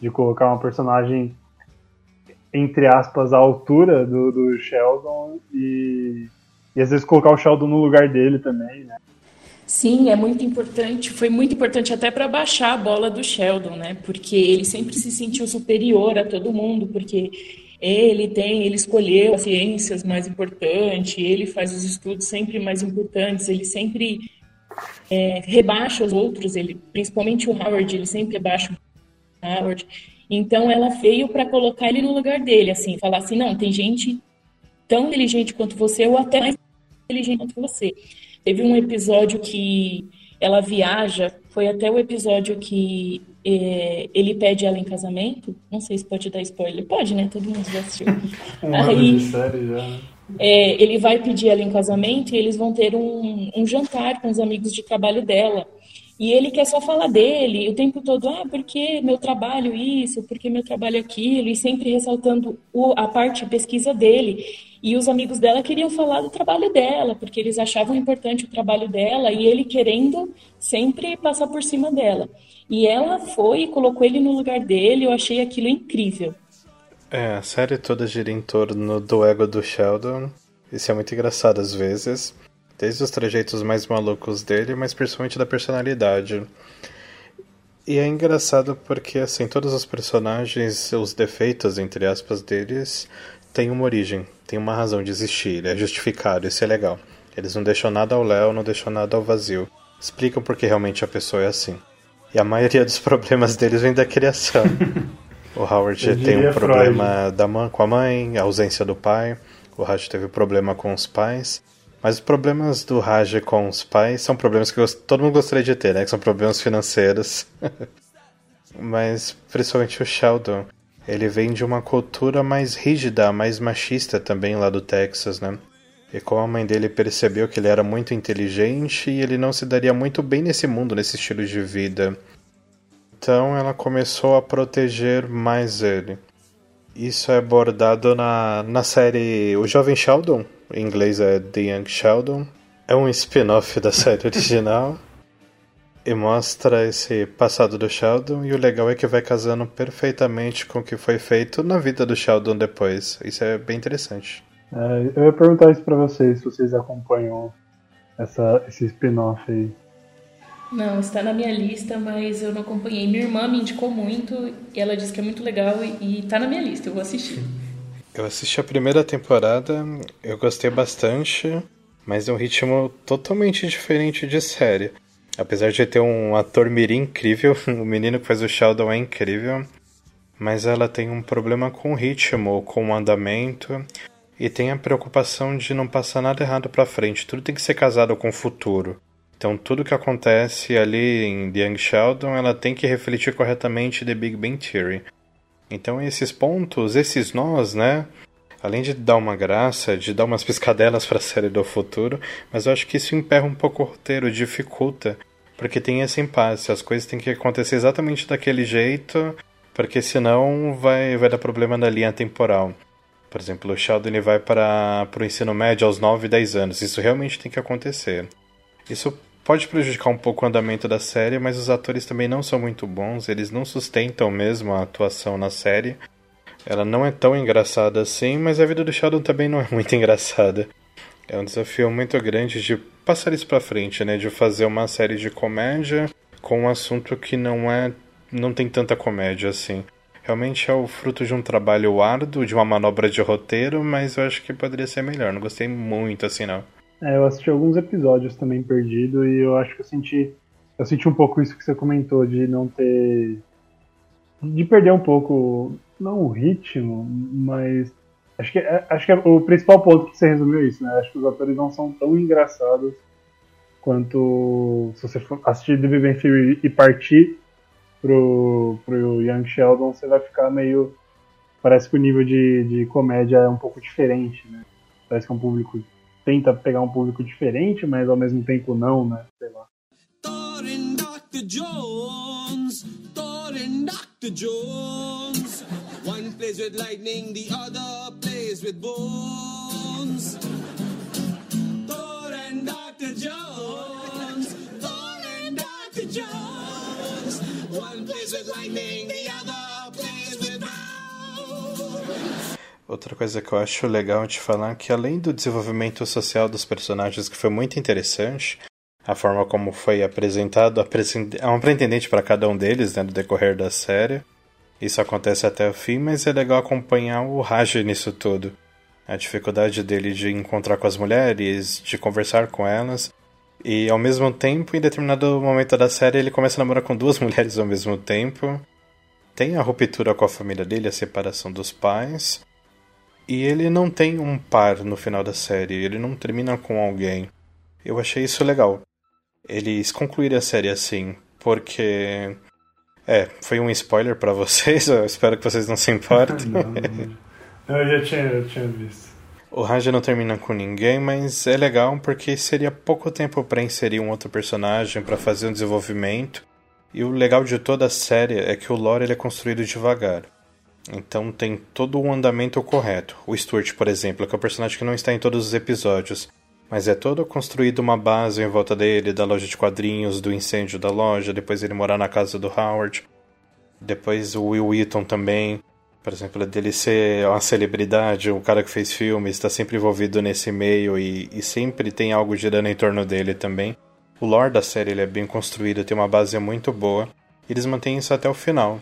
De colocar uma personagem, entre aspas, à altura do, do Sheldon e, e às vezes colocar o Sheldon no lugar dele também, né? Sim, é muito importante. Foi muito importante até para baixar a bola do Sheldon, né? Porque ele sempre se sentiu superior a todo mundo, porque ele tem, ele escolheu as ciências mais importantes, ele faz os estudos sempre mais importantes, ele sempre é, rebaixa os outros, ele, principalmente o Howard, ele sempre rebaixa o Howard. Então ela veio para colocar ele no lugar dele, assim, falar assim, não, tem gente tão inteligente quanto você ou até mais inteligente quanto você. Teve um episódio que ela viaja, foi até o episódio que é, ele pede ela em casamento. Não sei se pode dar spoiler. Pode, né? Todo mundo já assistiu. [laughs] um Aí, série já. É, ele vai pedir ela em casamento e eles vão ter um, um jantar com os amigos de trabalho dela. E ele quer só falar dele o tempo todo, ah, porque meu trabalho isso, porque meu trabalho aquilo, e sempre ressaltando o, a parte pesquisa dele. E os amigos dela queriam falar do trabalho dela, porque eles achavam importante o trabalho dela e ele querendo sempre passar por cima dela. E ela foi e colocou ele no lugar dele, eu achei aquilo incrível. É, a série toda gira em torno do ego do Sheldon. Isso é muito engraçado às vezes. Desde os trejeitos mais malucos dele, mas principalmente da personalidade. E é engraçado porque, assim, todos os personagens, os defeitos, entre aspas, deles, têm uma origem, têm uma razão de existir, é justificado, isso é legal. Eles não deixam nada ao léu, não deixam nada ao vazio. Explicam porque realmente a pessoa é assim. E a maioria dos [laughs] problemas deles vem da criação. O Howard tem um problema da mãe, com a mãe, a ausência do pai. O Raj teve problema com os pais. Mas os problemas do Raj com os pais são problemas que todo mundo gostaria de ter, né? Que são problemas financeiros. [laughs] Mas principalmente o Sheldon. Ele vem de uma cultura mais rígida, mais machista também lá do Texas, né? E como a mãe dele percebeu que ele era muito inteligente e ele não se daria muito bem nesse mundo, nesse estilo de vida. Então ela começou a proteger mais ele. Isso é abordado na, na série O Jovem Sheldon, em inglês é The Young Sheldon. É um spin-off da série original e mostra esse passado do Sheldon. E o legal é que vai casando perfeitamente com o que foi feito na vida do Sheldon depois. Isso é bem interessante. É, eu ia perguntar isso pra vocês, se vocês acompanham essa, esse spin-off aí. Não, está na minha lista, mas eu não acompanhei. Minha irmã me indicou muito e ela disse que é muito legal e está na minha lista, eu vou assistir. Eu assisti a primeira temporada, eu gostei bastante, mas é um ritmo totalmente diferente de série. Apesar de ter um ator mirim incrível, [laughs] o menino que faz o Sheldon é incrível, mas ela tem um problema com o ritmo, com o andamento, e tem a preocupação de não passar nada errado pra frente. Tudo tem que ser casado com o futuro. Então tudo que acontece ali em The Young Sheldon, ela tem que refletir corretamente The Big Bang Theory. Então esses pontos, esses nós, né? Além de dar uma graça, de dar umas piscadelas [laughs] para a série do futuro, mas eu acho que isso emperra um pouco o roteiro, dificulta, porque tem esse impasse, as coisas têm que acontecer exatamente daquele jeito, porque senão vai, vai dar problema na linha temporal. Por exemplo, o Sheldon ele vai para o ensino médio aos 9, 10 anos, isso realmente tem que acontecer. Isso pode prejudicar um pouco o andamento da série, mas os atores também não são muito bons, eles não sustentam mesmo a atuação na série. Ela não é tão engraçada assim, mas a vida do Sheldon também não é muito [laughs] engraçada. É um desafio muito grande de passar isso pra frente, né? De fazer uma série de comédia com um assunto que não é. não tem tanta comédia assim. Realmente é o fruto de um trabalho árduo, de uma manobra de roteiro, mas eu acho que poderia ser melhor. Não gostei muito assim, não. É, eu assisti alguns episódios também perdido e eu acho que eu senti. Eu senti um pouco isso que você comentou, de não ter. de perder um pouco. não o ritmo, mas. Acho que, é, acho que é o principal ponto que você resumiu é isso, né? Acho que os atores não são tão engraçados quanto se você assistir The Big Theory e partir pro, pro Young Sheldon, você vai ficar meio. Parece que o nível de, de comédia é um pouco diferente, né? Parece que é um público tenta pegar um público diferente, mas ao mesmo tempo não, né? Sei lá. Dr. Jones, Thor and Dr. Jones. One plays with lightning, the other plays with bones. Thor and Dr. Jones, Thor and Dr. Jones. One plays with lightning, the other Outra coisa que eu acho legal de falar é que além do desenvolvimento social dos personagens que foi muito interessante, a forma como foi apresentado, é um pretendente para cada um deles né, no decorrer da série. Isso acontece até o fim, mas é legal acompanhar o Raj nisso tudo. A dificuldade dele de encontrar com as mulheres, de conversar com elas. E ao mesmo tempo, em determinado momento da série, ele começa a namorar com duas [laughs] mulheres ao mesmo tempo. Tem a ruptura com a família dele, a separação dos pais. E ele não tem um par no final da série, ele não termina com alguém. Eu achei isso legal. Eles concluíram a série assim, porque. É, foi um spoiler para vocês, [laughs] eu espero que vocês não se importem. [laughs] não, não. Eu já tinha, eu tinha visto. O Raja não termina com ninguém, mas é legal porque seria pouco tempo para inserir um outro personagem, para fazer um desenvolvimento. E o legal de toda a série é que o lore ele é construído devagar. Então tem todo o andamento correto. O Stuart, por exemplo, que é o personagem que não está em todos os episódios, mas é todo construído uma base em volta dele, da loja de quadrinhos, do incêndio da loja, depois ele morar na casa do Howard. Depois o Will Wheaton também, por exemplo, dele ser uma celebridade, o cara que fez filmes, está sempre envolvido nesse meio e, e, sempre tem algo girando em torno dele também. O lore da série é bem construído, tem uma base muito boa. E eles mantêm isso até o final.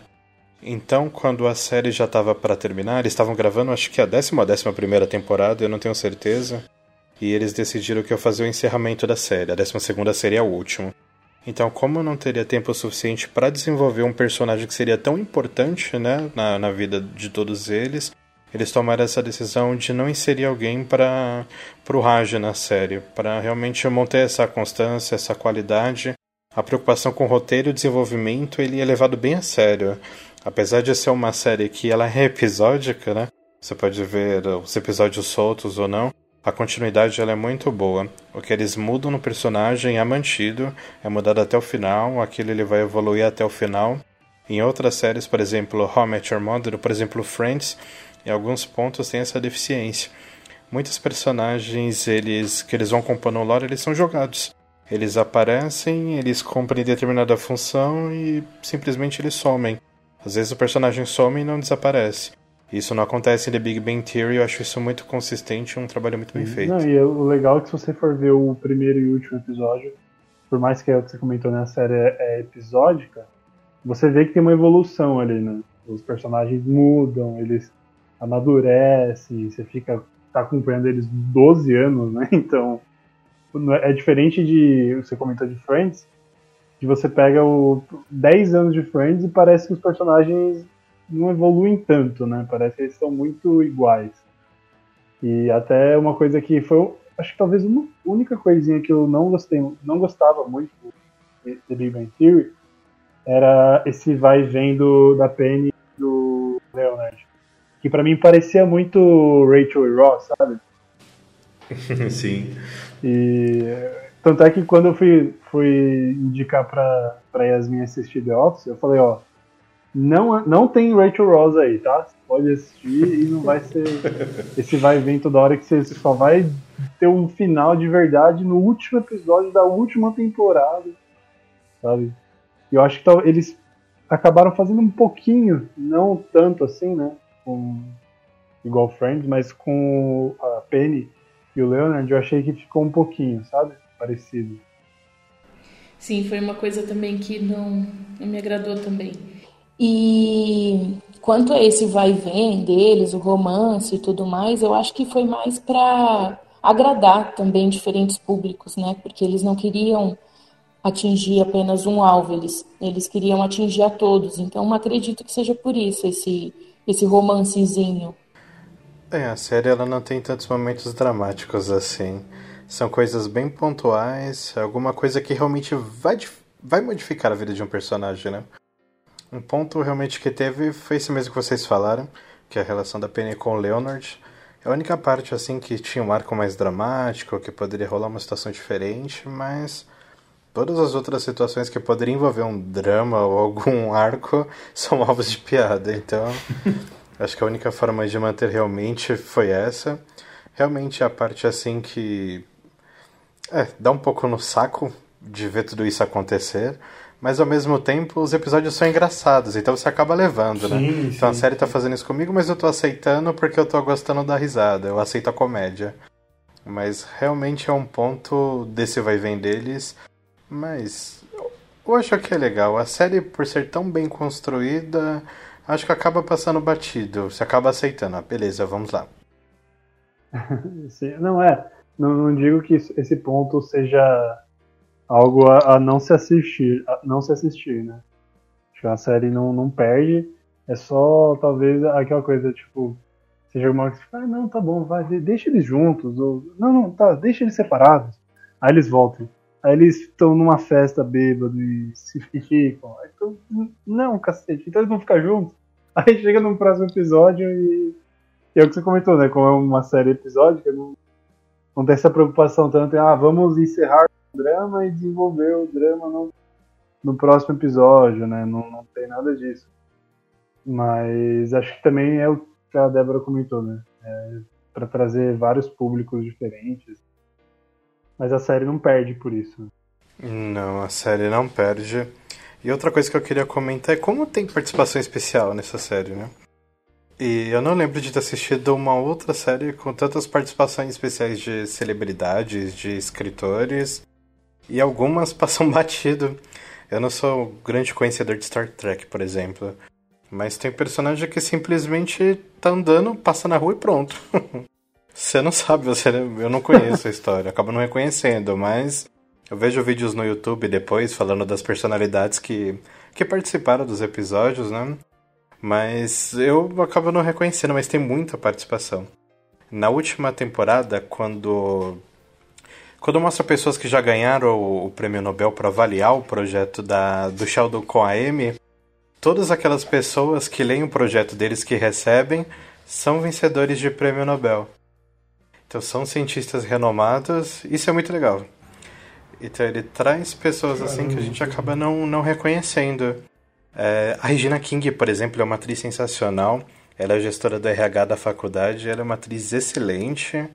Então, quando a série já estava para terminar, eles estavam gravando, acho que a décima ou a décima primeira temporada, eu não tenho certeza. E eles decidiram que eu fazer o encerramento da série. A décima segunda seria o último. Então, como eu não teria tempo suficiente para desenvolver um personagem que seria tão importante, né, na, na vida de todos eles, eles tomaram essa decisão de não inserir alguém para o Raj na série, para realmente manter essa constância, essa qualidade. A preocupação com o roteiro e o desenvolvimento ele é levado bem a sério. Apesar de ser uma série que ela é episódica, né? Você pode ver os episódios soltos ou não. A continuidade ela é muito boa. O que eles mudam no personagem é mantido, é mudado até o final, aquilo ele vai evoluir até o final. Em outras séries, por exemplo, How I Met Your Mother, por exemplo, Friends, em alguns pontos tem essa deficiência. Muitos personagens eles que eles vão compondo o lore, eles são jogados. Eles aparecem, eles cumprem determinada função e simplesmente eles somem. Às vezes o personagem some e não desaparece. Isso não acontece em The Big Bang Theory, eu acho isso muito consistente, um trabalho muito bem feito. Não, e o legal é que se você for ver o primeiro e último episódio, por mais que é o que você comentou, né, a série é, é episódica, você vê que tem uma evolução ali, né? Os personagens mudam, eles amadurecem, você fica tá acompanhando eles 12 anos, né? [laughs] Então, é diferente de, você comentou de Friends, que você pega o 10 anos de Friends e parece que os personagens não evoluem tanto, né? Parece que eles estão muito iguais. E até uma coisa que foi, acho que talvez uma única coisinha que eu não gostei, não gostava muito de The Big Bang Theory era esse vai e vem do, da Penny do Leonard. Que para mim parecia muito Rachel e Ross, sabe? [laughs] Sim. E tanto é que quando eu fui, fui indicar pra, pra Yasmin assistir The Office, eu falei, ó, não, não tem Rachel Ross aí, tá? pode assistir e não vai ser [laughs] esse vai e vem toda hora que você só vai ter um final de verdade no último episódio da última temporada, sabe? E eu acho que eles acabaram fazendo um pouquinho, não tanto assim, né? Com, igual Friends, mas com a Penny e o Leonard, eu achei que ficou um pouquinho, sabe? Parecido. Sim, foi uma coisa também que não, não me agradou também. E quanto a esse vai e vem deles, o romance e tudo mais, eu acho que foi mais para agradar também diferentes públicos, né? Porque eles não queriam atingir apenas um alvo, eles, eles queriam atingir a todos. Então acredito que seja por isso esse, esse romancezinho. É, a série ela não tem tantos momentos dramáticos assim. São coisas bem pontuais, alguma coisa que realmente vai, vai modificar a vida de um personagem, né? Um ponto realmente que teve foi esse mesmo que vocês falaram, que é a relação da Penny com o Leonard. É a única parte assim que tinha um arco mais dramático, que poderia rolar uma situação diferente, mas todas as outras situações que poderiam envolver um drama ou algum [laughs] arco são alvos de piada. Então, [laughs] acho que a única forma de manter realmente foi essa. Realmente a parte assim que é, dá um pouco no saco de ver tudo isso acontecer, mas ao mesmo tempo os episódios são engraçados, então você acaba levando, né? Sim, então a série tá fazendo isso comigo, mas eu tô aceitando porque eu tô gostando da risada, eu aceito a comédia. Mas realmente é um ponto desse vai vem deles, mas eu acho que é legal. A série, por ser tão bem construída, acho que acaba passando batido. Você acaba aceitando. Ah, beleza, vamos lá. [laughs] Sim, não é. Não, não digo que esse ponto seja algo a, a, não se assistir, não se assistir, né? Acho que a série não, não perde, é só talvez aquela coisa, tipo, seja uma que ah, não, tá bom, vai, deixa eles juntos, ou não, não, tá, deixa eles separados. Aí eles voltam. Aí eles estão numa festa bêbado e se ficam. Aí, então, não, cacete, então eles vão ficar juntos. Aí chega no próximo episódio e, e é o que você comentou, né? Como é uma série episódica, não, não tem essa preocupação tanto ah, vamos encerrar o drama e desenvolver o drama no, no próximo episódio, né? Não, não tem nada disso. Mas acho que também é o que a Débora comentou, né? É, para trazer vários públicos diferentes. Mas a série não perde por isso. Não, a série não perde. E outra coisa que eu queria comentar é como tem participação especial nessa série, né? E eu não lembro de ter assistido uma outra série com tantas participações especiais de celebridades, de escritores, e algumas [laughs] passam batido. Eu não sou grande conhecedor de Star Trek, por exemplo, mas tem personagem que simplesmente tá andando, passa na rua e pronto. [laughs] você não sabe, você, eu não conheço a história, acabo não reconhecendo, mas eu vejo vídeos no YouTube depois falando das personalidades que, que participaram dos episódios, né? Mas eu acabo não reconhecendo, mas tem muita participação. Na última temporada, quando quando mostra pessoas que já ganharam o, prêmio Nobel para avaliar o projeto da, do Sheldon com a Amy, todas aquelas pessoas que leem o projeto deles que recebem são vencedores de prêmio Nobel. Então são cientistas renomados, isso é muito legal. Então ele traz pessoas assim que a gente acaba não, não reconhecendo. É, a Regina King, por exemplo, é uma atriz sensacional. Ela é gestora do RH da faculdade, ela é uma atriz excelente.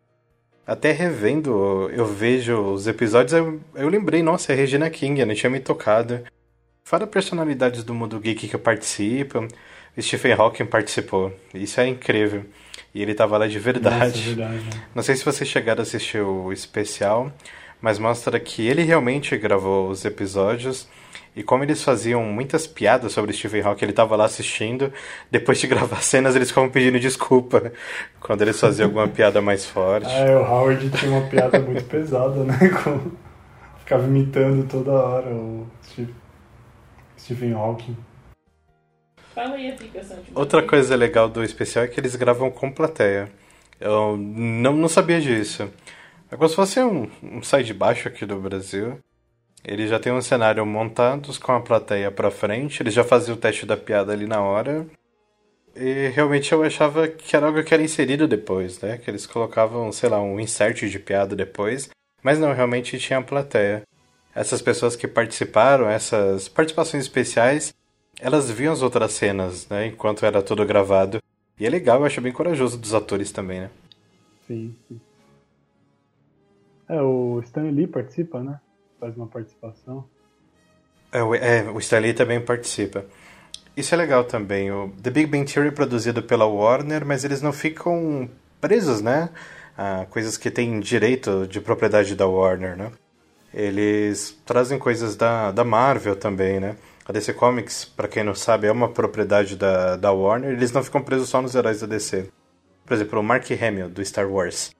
Até revendo, eu vejo os episódios, eu, eu lembrei, nossa, é a Regina King, eu não tinha me tocado. Fora personalidades do mundo geek que participam, Stephen Hawking participou. Isso é incrível. E ele tava lá de verdade. Nossa, é verdade. Não sei se vocês chegaram a assistir o especial, mas mostra que ele realmente gravou os episódios e como eles faziam muitas piadas sobre Stephen Hawking, ele estava lá assistindo, depois de [laughs] gravar cenas eles ficavam pedindo desculpa quando eles faziam alguma piada mais forte. Ah, é, o Howard tinha uma piada muito pesada, né? [laughs] Com... Ficava imitando toda hora o Stephen Hawking. Fala aí a aplicação. Outra coisa legal do especial é que eles gravam com plateia. Eu não, não sabia disso. É como se fosse um, um sai de baixo aqui do Brasil. Ele já tem um cenário montado com a plateia pra frente, ele já fazia o teste da piada ali na hora. E realmente eu achava que era algo que era inserido depois, né? Que eles colocavam, sei lá, um insert de piada depois. Mas não, realmente tinha a plateia. Essas pessoas que participaram, essas participações especiais, elas viam as outras cenas, né? Enquanto era tudo gravado. E é legal, eu acho bem corajoso dos atores também, né? Sim, sim. É, o Stan Lee participa, né? Faz uma participação. É, o, é, o Stan Lee também participa. Isso é legal também. O The Big Bang Theory é produzido pela Warner, mas eles não ficam presos, né? A coisas que têm direito de propriedade da Warner, né? Eles trazem coisas da, da Marvel também, né? A DC Comics, para quem não sabe, é uma propriedade da, da Warner. Eles não ficam presos só nos heróis da DC. Por exemplo, o Mark Hamill, do Star Wars.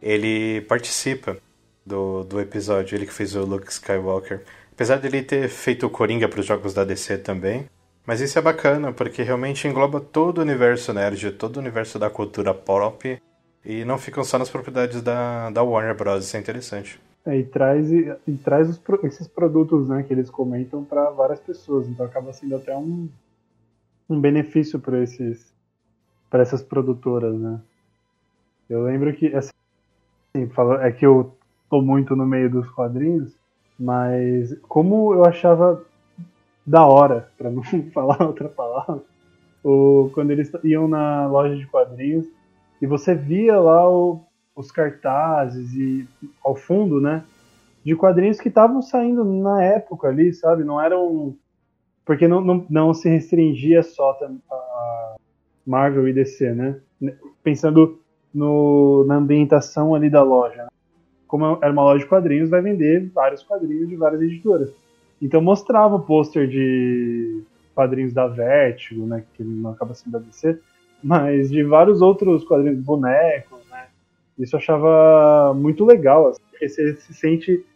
Ele participa do, do episódio, ele que fez o Luke Skywalker. Apesar dele ter feito o Coringa para os jogos da DC também, mas isso é bacana, porque realmente engloba todo o universo nerd, todo o universo da cultura pop, e não ficam só nas propriedades da, da Warner Bros. Isso é interessante. É, e traz, e, e traz os, esses produtos né, que eles comentam para várias pessoas, então acaba sendo até um, um benefício para esses para essas produtoras, né? Eu lembro que assim, é que eu tô muito no meio dos quadrinhos, mas como eu achava da hora, [laughs] para não falar outra palavra, o, quando eles iam na loja de quadrinhos e você via lá o, os cartazes e ao fundo, né, de quadrinhos que estavam saindo na época ali, sabe? Não eram porque não, não, não se restringia só a Marvel e DC, né? Pensando no, na ambientação ali da loja. Como era uma loja de quadrinhos, vai vender vários quadrinhos de várias editoras. Então mostrava o pôster de quadrinhos da Vertigo, né, que não acaba sendo da DC, mas de vários outros quadrinhos, bonecos, né. Isso eu achava muito legal, assim, porque você se sente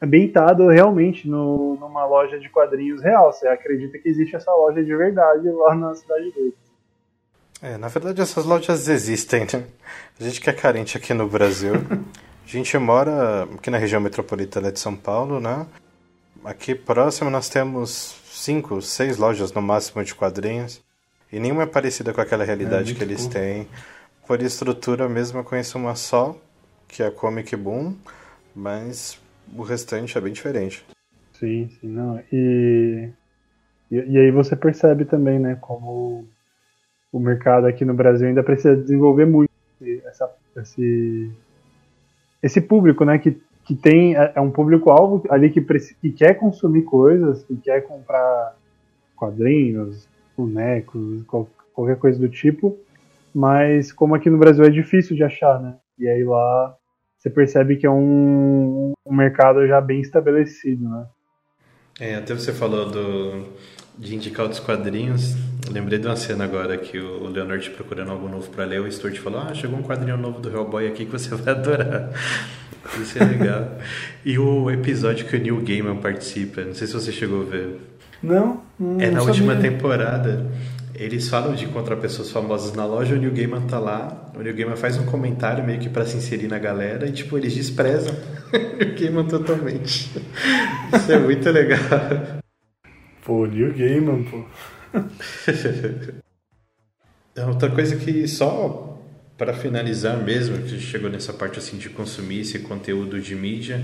ambientado realmente no, numa loja de quadrinhos real. Você acredita que existe essa loja de verdade lá na cidade dele. É, na verdade essas lojas existem, né? A gente que é carente aqui no Brasil. [laughs] A gente mora aqui na região metropolitana de São Paulo, né? Aqui próximo nós temos cinco, seis lojas no máximo de quadrinhos. E nenhuma é parecida com aquela realidade é, que eles cool. têm. Por estrutura mesmo eu conheço uma só, que é a Comic Boom, mas o restante é bem diferente. Sim, sim, não. E, e, e aí você percebe também, né, como o mercado aqui no Brasil ainda precisa desenvolver muito essa, esse, esse público, né, que que tem é, é um público-alvo ali que, que quer consumir coisas, que quer comprar quadrinhos, bonecos, qualquer coisa do tipo, mas como aqui no Brasil é difícil de achar, né? E aí lá você percebe que é um, um mercado já bem estabelecido, né? É, até você falou do, de indicar outros quadrinhos. lembrei de uma cena agora que o Leonard procurando algo novo para ler, o Stuart falou: Ah, chegou um quadrinho novo do Hellboy aqui que você [laughs] vai adorar. Isso é legal. e o episódio que o Neil Gaiman participa, não sei se você chegou a ver. Não. não é na sabia. última temporada. Eles falam de encontrar pessoas famosas na loja, o Neil Gaiman tá lá, o Neil Gaiman faz um comentário meio que para se inserir na galera e tipo, eles desprezam [laughs] o Neil Gaiman totalmente. Isso é muito legal. Pô, Neil Gaiman, pô. [laughs] É outra coisa que só para finalizar mesmo, que chegou nessa parte assim de consumir esse conteúdo de mídia,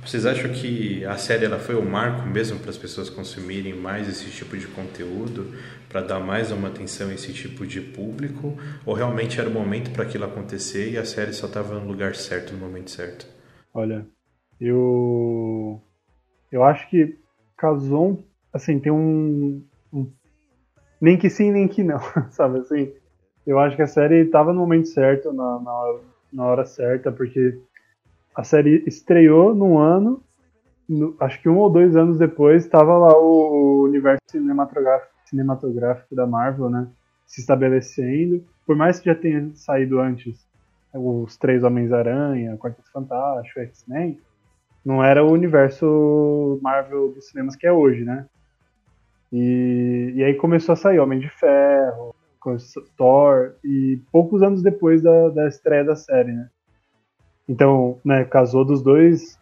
vocês acham que a série ela foi o marco mesmo para as pessoas consumirem mais esse tipo de conteúdo, para dar mais uma atenção a esse tipo de público, ou realmente era o momento para aquilo acontecer e a série só estava no lugar certo no momento certo? Olha, eu eu acho que casou, assim, tem um, um nem que sim, nem que não, [laughs] sabe assim? eu acho que a série estava no momento certo, na, na, na, hora certa, porque a série estreou num ano, no, acho que um ou dois anos depois estava lá o, o universo cinematográfico, cinematográfico da Marvel, né? Se estabelecendo. Por mais que já tenha saído antes os Três Homens-Aranha, Quarteto Fantástico, X-Men, não era o universo Marvel dos cinemas que é hoje, né? E, e aí começou a sair Homem de Ferro, Thor, e poucos anos depois da, da estreia da série, né? Então, né, casou dos dois,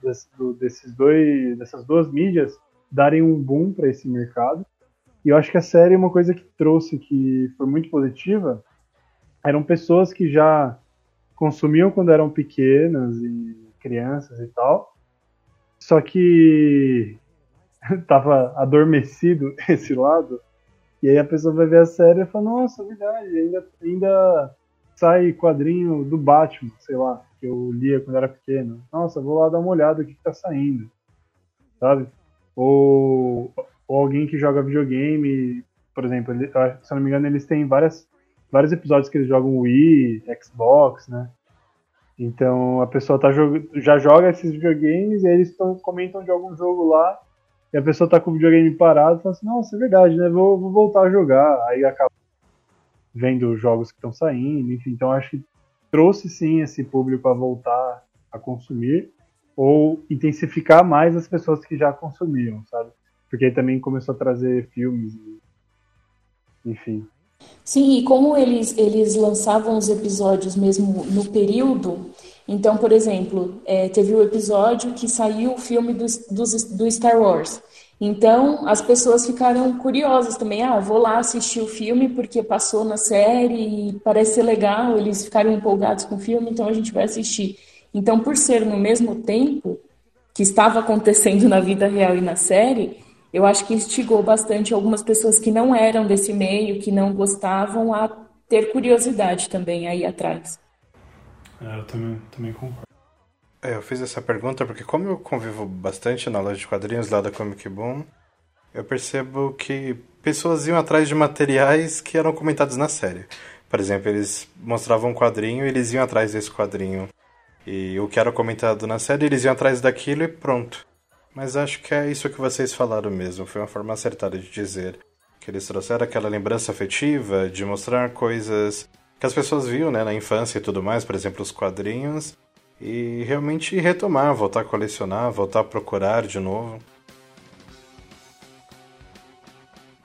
desses dois, dessas duas mídias darem um boom para esse mercado. E eu acho que a série, uma coisa que trouxe que foi muito positiva, eram pessoas que já consumiam quando eram pequenas e crianças e tal, só que [laughs] estava adormecido [laughs] esse lado E aí a pessoa vai ver a série e fala, nossa, verdade, ainda, ainda sai quadrinho do Batman, sei lá, que eu lia quando era pequeno. Nossa, vou lá dar uma olhada o que, tá saindo. Sabe? Ou, ou alguém que joga videogame, por exemplo, ele, se eu não me engano, eles têm várias, vários episódios que eles jogam Wii, Xbox, né? Então a pessoa tá já joga esses videogames e eles tão, comentam de algum jogo lá e a pessoa tá com o videogame parado e fala assim, nossa, é verdade, né? Vou, vou voltar a jogar. Aí acaba vendo jogos que estão saindo, enfim. Então acho que trouxe sim esse público a voltar a consumir ou intensificar mais as pessoas que já consumiam, sabe? Porque aí também começou a trazer filmes, enfim. Sim, e como eles, eles lançavam os episódios mesmo no período, então, por exemplo, é, teve o um episódio que saiu o filme do, do, do Star Wars. Então, as pessoas ficaram curiosas também. Ah, vou lá assistir o filme porque passou na série e parece ser legal. Eles ficaram empolgados com o filme, então a gente vai assistir. Então, por ser no mesmo tempo que estava acontecendo na vida real e na série, eu acho que instigou bastante algumas pessoas que não eram desse meio, que não gostavam, a ter curiosidade também aí atrás. É, eu também, também concordo. É, eu fiz essa pergunta porque como eu convivo bastante na loja de quadrinhos lá da Comic Boom, eu percebo que pessoas iam atrás de materiais que eram comentados na série. Por exemplo, eles mostravam um quadrinho e eles iam atrás desse quadrinho. E o que era comentado na série, eles iam atrás daquilo e pronto. Mas acho que é isso que vocês falaram mesmo, foi uma forma acertada de dizer. Que eles trouxeram aquela lembrança afetiva de mostrar coisas que as pessoas viam né, na infância e tudo mais, por exemplo, os quadrinhos, e realmente retomar, voltar a colecionar, voltar a procurar de novo.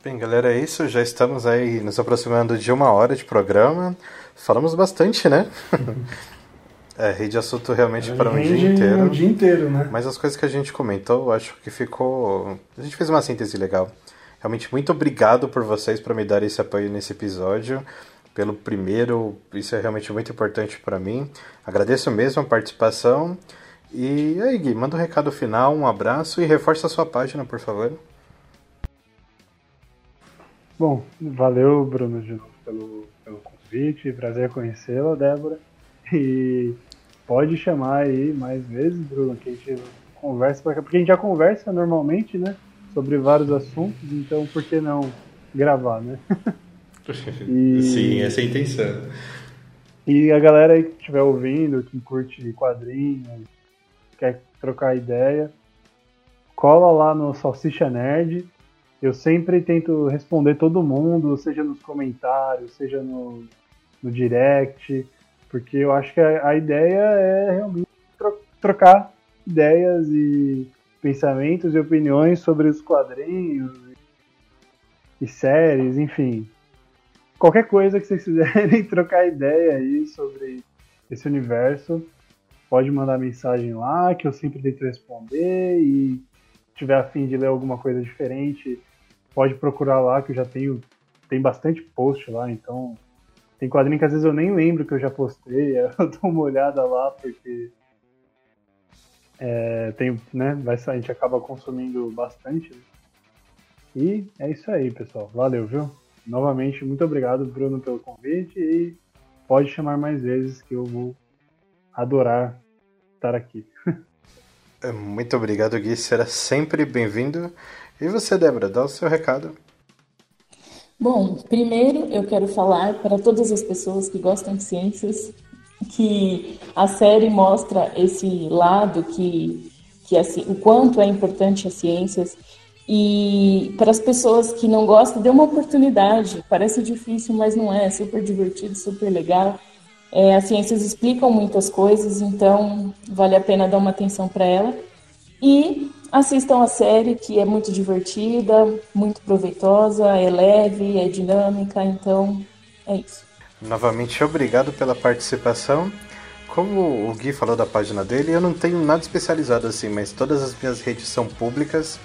Bem, galera, é isso. Já estamos aí nos aproximando de uma hora de programa. Falamos bastante, né? [laughs] É, rede assunto realmente para um dia inteiro. Um dia inteiro, né? Mas as coisas que a gente comentou, acho que ficou. A gente fez uma síntese legal. Realmente, muito obrigado por vocês para me dar esse apoio nesse episódio. Pelo primeiro, isso é realmente muito importante para mim. Agradeço mesmo a participação. E aí, Gui, manda um recado final, um abraço e reforça a sua página, por favor. Bom, valeu, Bruno, de novo pelo, pelo convite. Prazer conhecê-la, Débora. E pode chamar aí mais vezes, Bruno, que a gente conversa, porque a gente já conversa normalmente, né? Sobre vários assuntos, então por que não gravar, né? [laughs] e... [laughs] Sim, essa é a intenção. E a galera aí que estiver ouvindo, que curte quadrinhos, quer trocar ideia, cola lá no Salsicha Nerd. Eu sempre tento responder todo mundo, seja nos comentários, seja no, no direct. Porque eu acho que a, a ideia é realmente tro trocar ideias e pensamentos e opiniões sobre os quadrinhos e, e séries, enfim. Qualquer coisa que vocês quiserem [laughs] trocar ideia aí sobre esse universo, pode mandar mensagem lá, que eu sempre tento responder. E tiver afim de ler alguma coisa diferente, pode procurar lá, que eu já tenho. Tem bastante post lá, então tem quadrinho que às vezes eu nem lembro que eu já postei, [laughs] eu dou uma olhada lá porque é, tem, né, vai, a gente acaba consumindo bastante. Né? E é isso aí, pessoal. Valeu, viu? Novamente, muito obrigado, Bruno, pelo convite e pode chamar mais vezes que eu vou adorar estar aqui. É, muito obrigado, Gui. Será sempre bem-vindo. E você, Débora, dá o seu recado. Bom, primeiro eu quero falar para todas as pessoas que gostam de ciências que a série mostra esse lado que, que assim, o quanto é importante as ciências e para as pessoas que não gostam, dê uma oportunidade. Parece difícil, mas não é. É super divertido, super legal. É, as ciências explicam muitas coisas, então vale a pena dar uma atenção para ela. E assistam a série, que é muito divertida, muito proveitosa, é leve, é dinâmica, então é isso. Novamente, obrigado pela participação. Como o Gui falou da página dele, eu não tenho nada especializado assim, mas todas as minhas redes são públicas.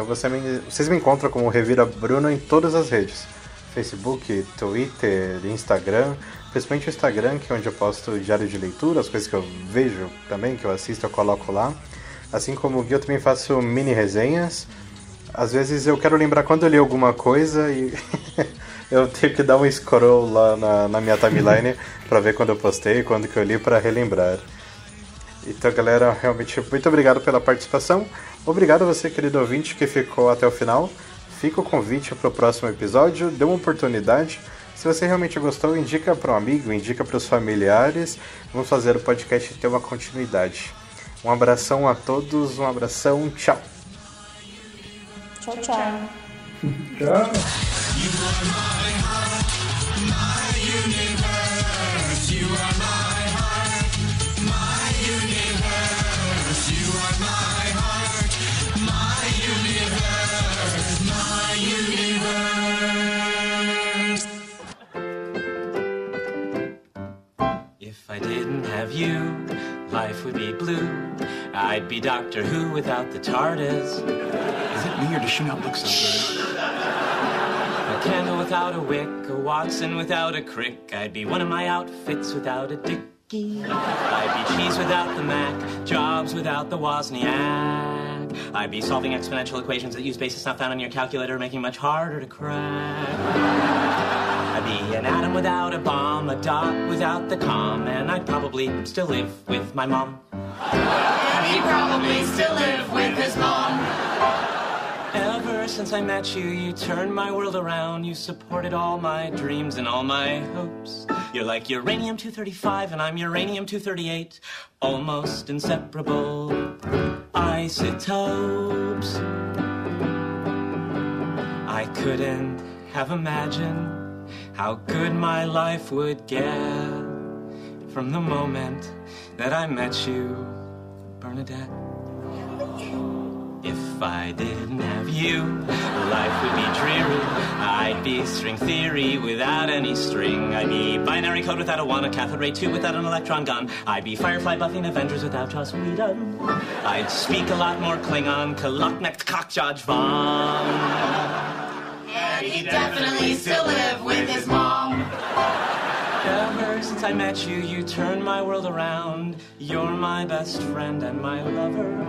Então você me, vocês me encontram como Revira Bruno em todas as redes: Facebook, Twitter, Instagram. Principalmente o Instagram, que é onde eu posto diário de leitura, as coisas que eu vejo também, que eu assisto, eu coloco lá. Assim como o Gui, eu também faço mini resenhas. às vezes eu quero lembrar quando eu li alguma coisa e [laughs] eu tenho que dar um scroll lá na, na minha timeline [laughs] para ver quando eu postei, quando que eu li para relembrar. Então, galera, realmente muito obrigado pela participação. Obrigado a você, querido ouvinte, que ficou até o final. Fica o convite para o próximo episódio, dê uma oportunidade. Se você realmente gostou, indica para um amigo, indica para os familiares. Vamos fazer o podcast ter uma continuidade. Um abração a todos, um abração, tchau. Tchau, tchau. tchau. Didn't have you, life would be blue. I'd be Doctor Who without the TARDIS. Is it me or does she not look so good? A candle without a wick, a Watson without a crick. I'd be one of my outfits without a dicky. I'd be cheese without the Mac, jobs without the Wozniak. I'd be solving exponential equations that use basis not found on your calculator, making much harder to crack. I'd be an atom without a bomb, a dot without the com, and I'd probably still live with my mom. And he'd probably still live with his mom. Ever since I met you, you turned my world around. You supported all my dreams and all my hopes. You're like uranium 235, and I'm uranium 238. Almost inseparable isotopes. I couldn't have imagined how good my life would get from the moment that I met you, Bernadette. If I didn't have you, life would be dreary. I'd be string theory without any string. I'd be binary code without a one, a cathode ray tube without an electron gun. I'd be Firefly buffing Avengers without Joss Whedon. I'd speak a lot more Klingon, Kaluknecht Cockjudge Von. He definitely still live with his mom. Ever since I met you, you turned my world around. You're my best friend and my lover.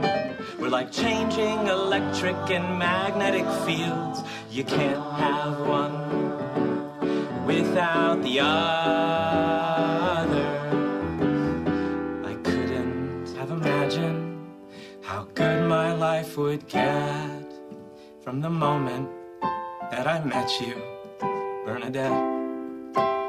We're like changing electric and magnetic fields. You can't have one without the other. I couldn't have imagined how good my life would get from the moment that I met you, Bernadette.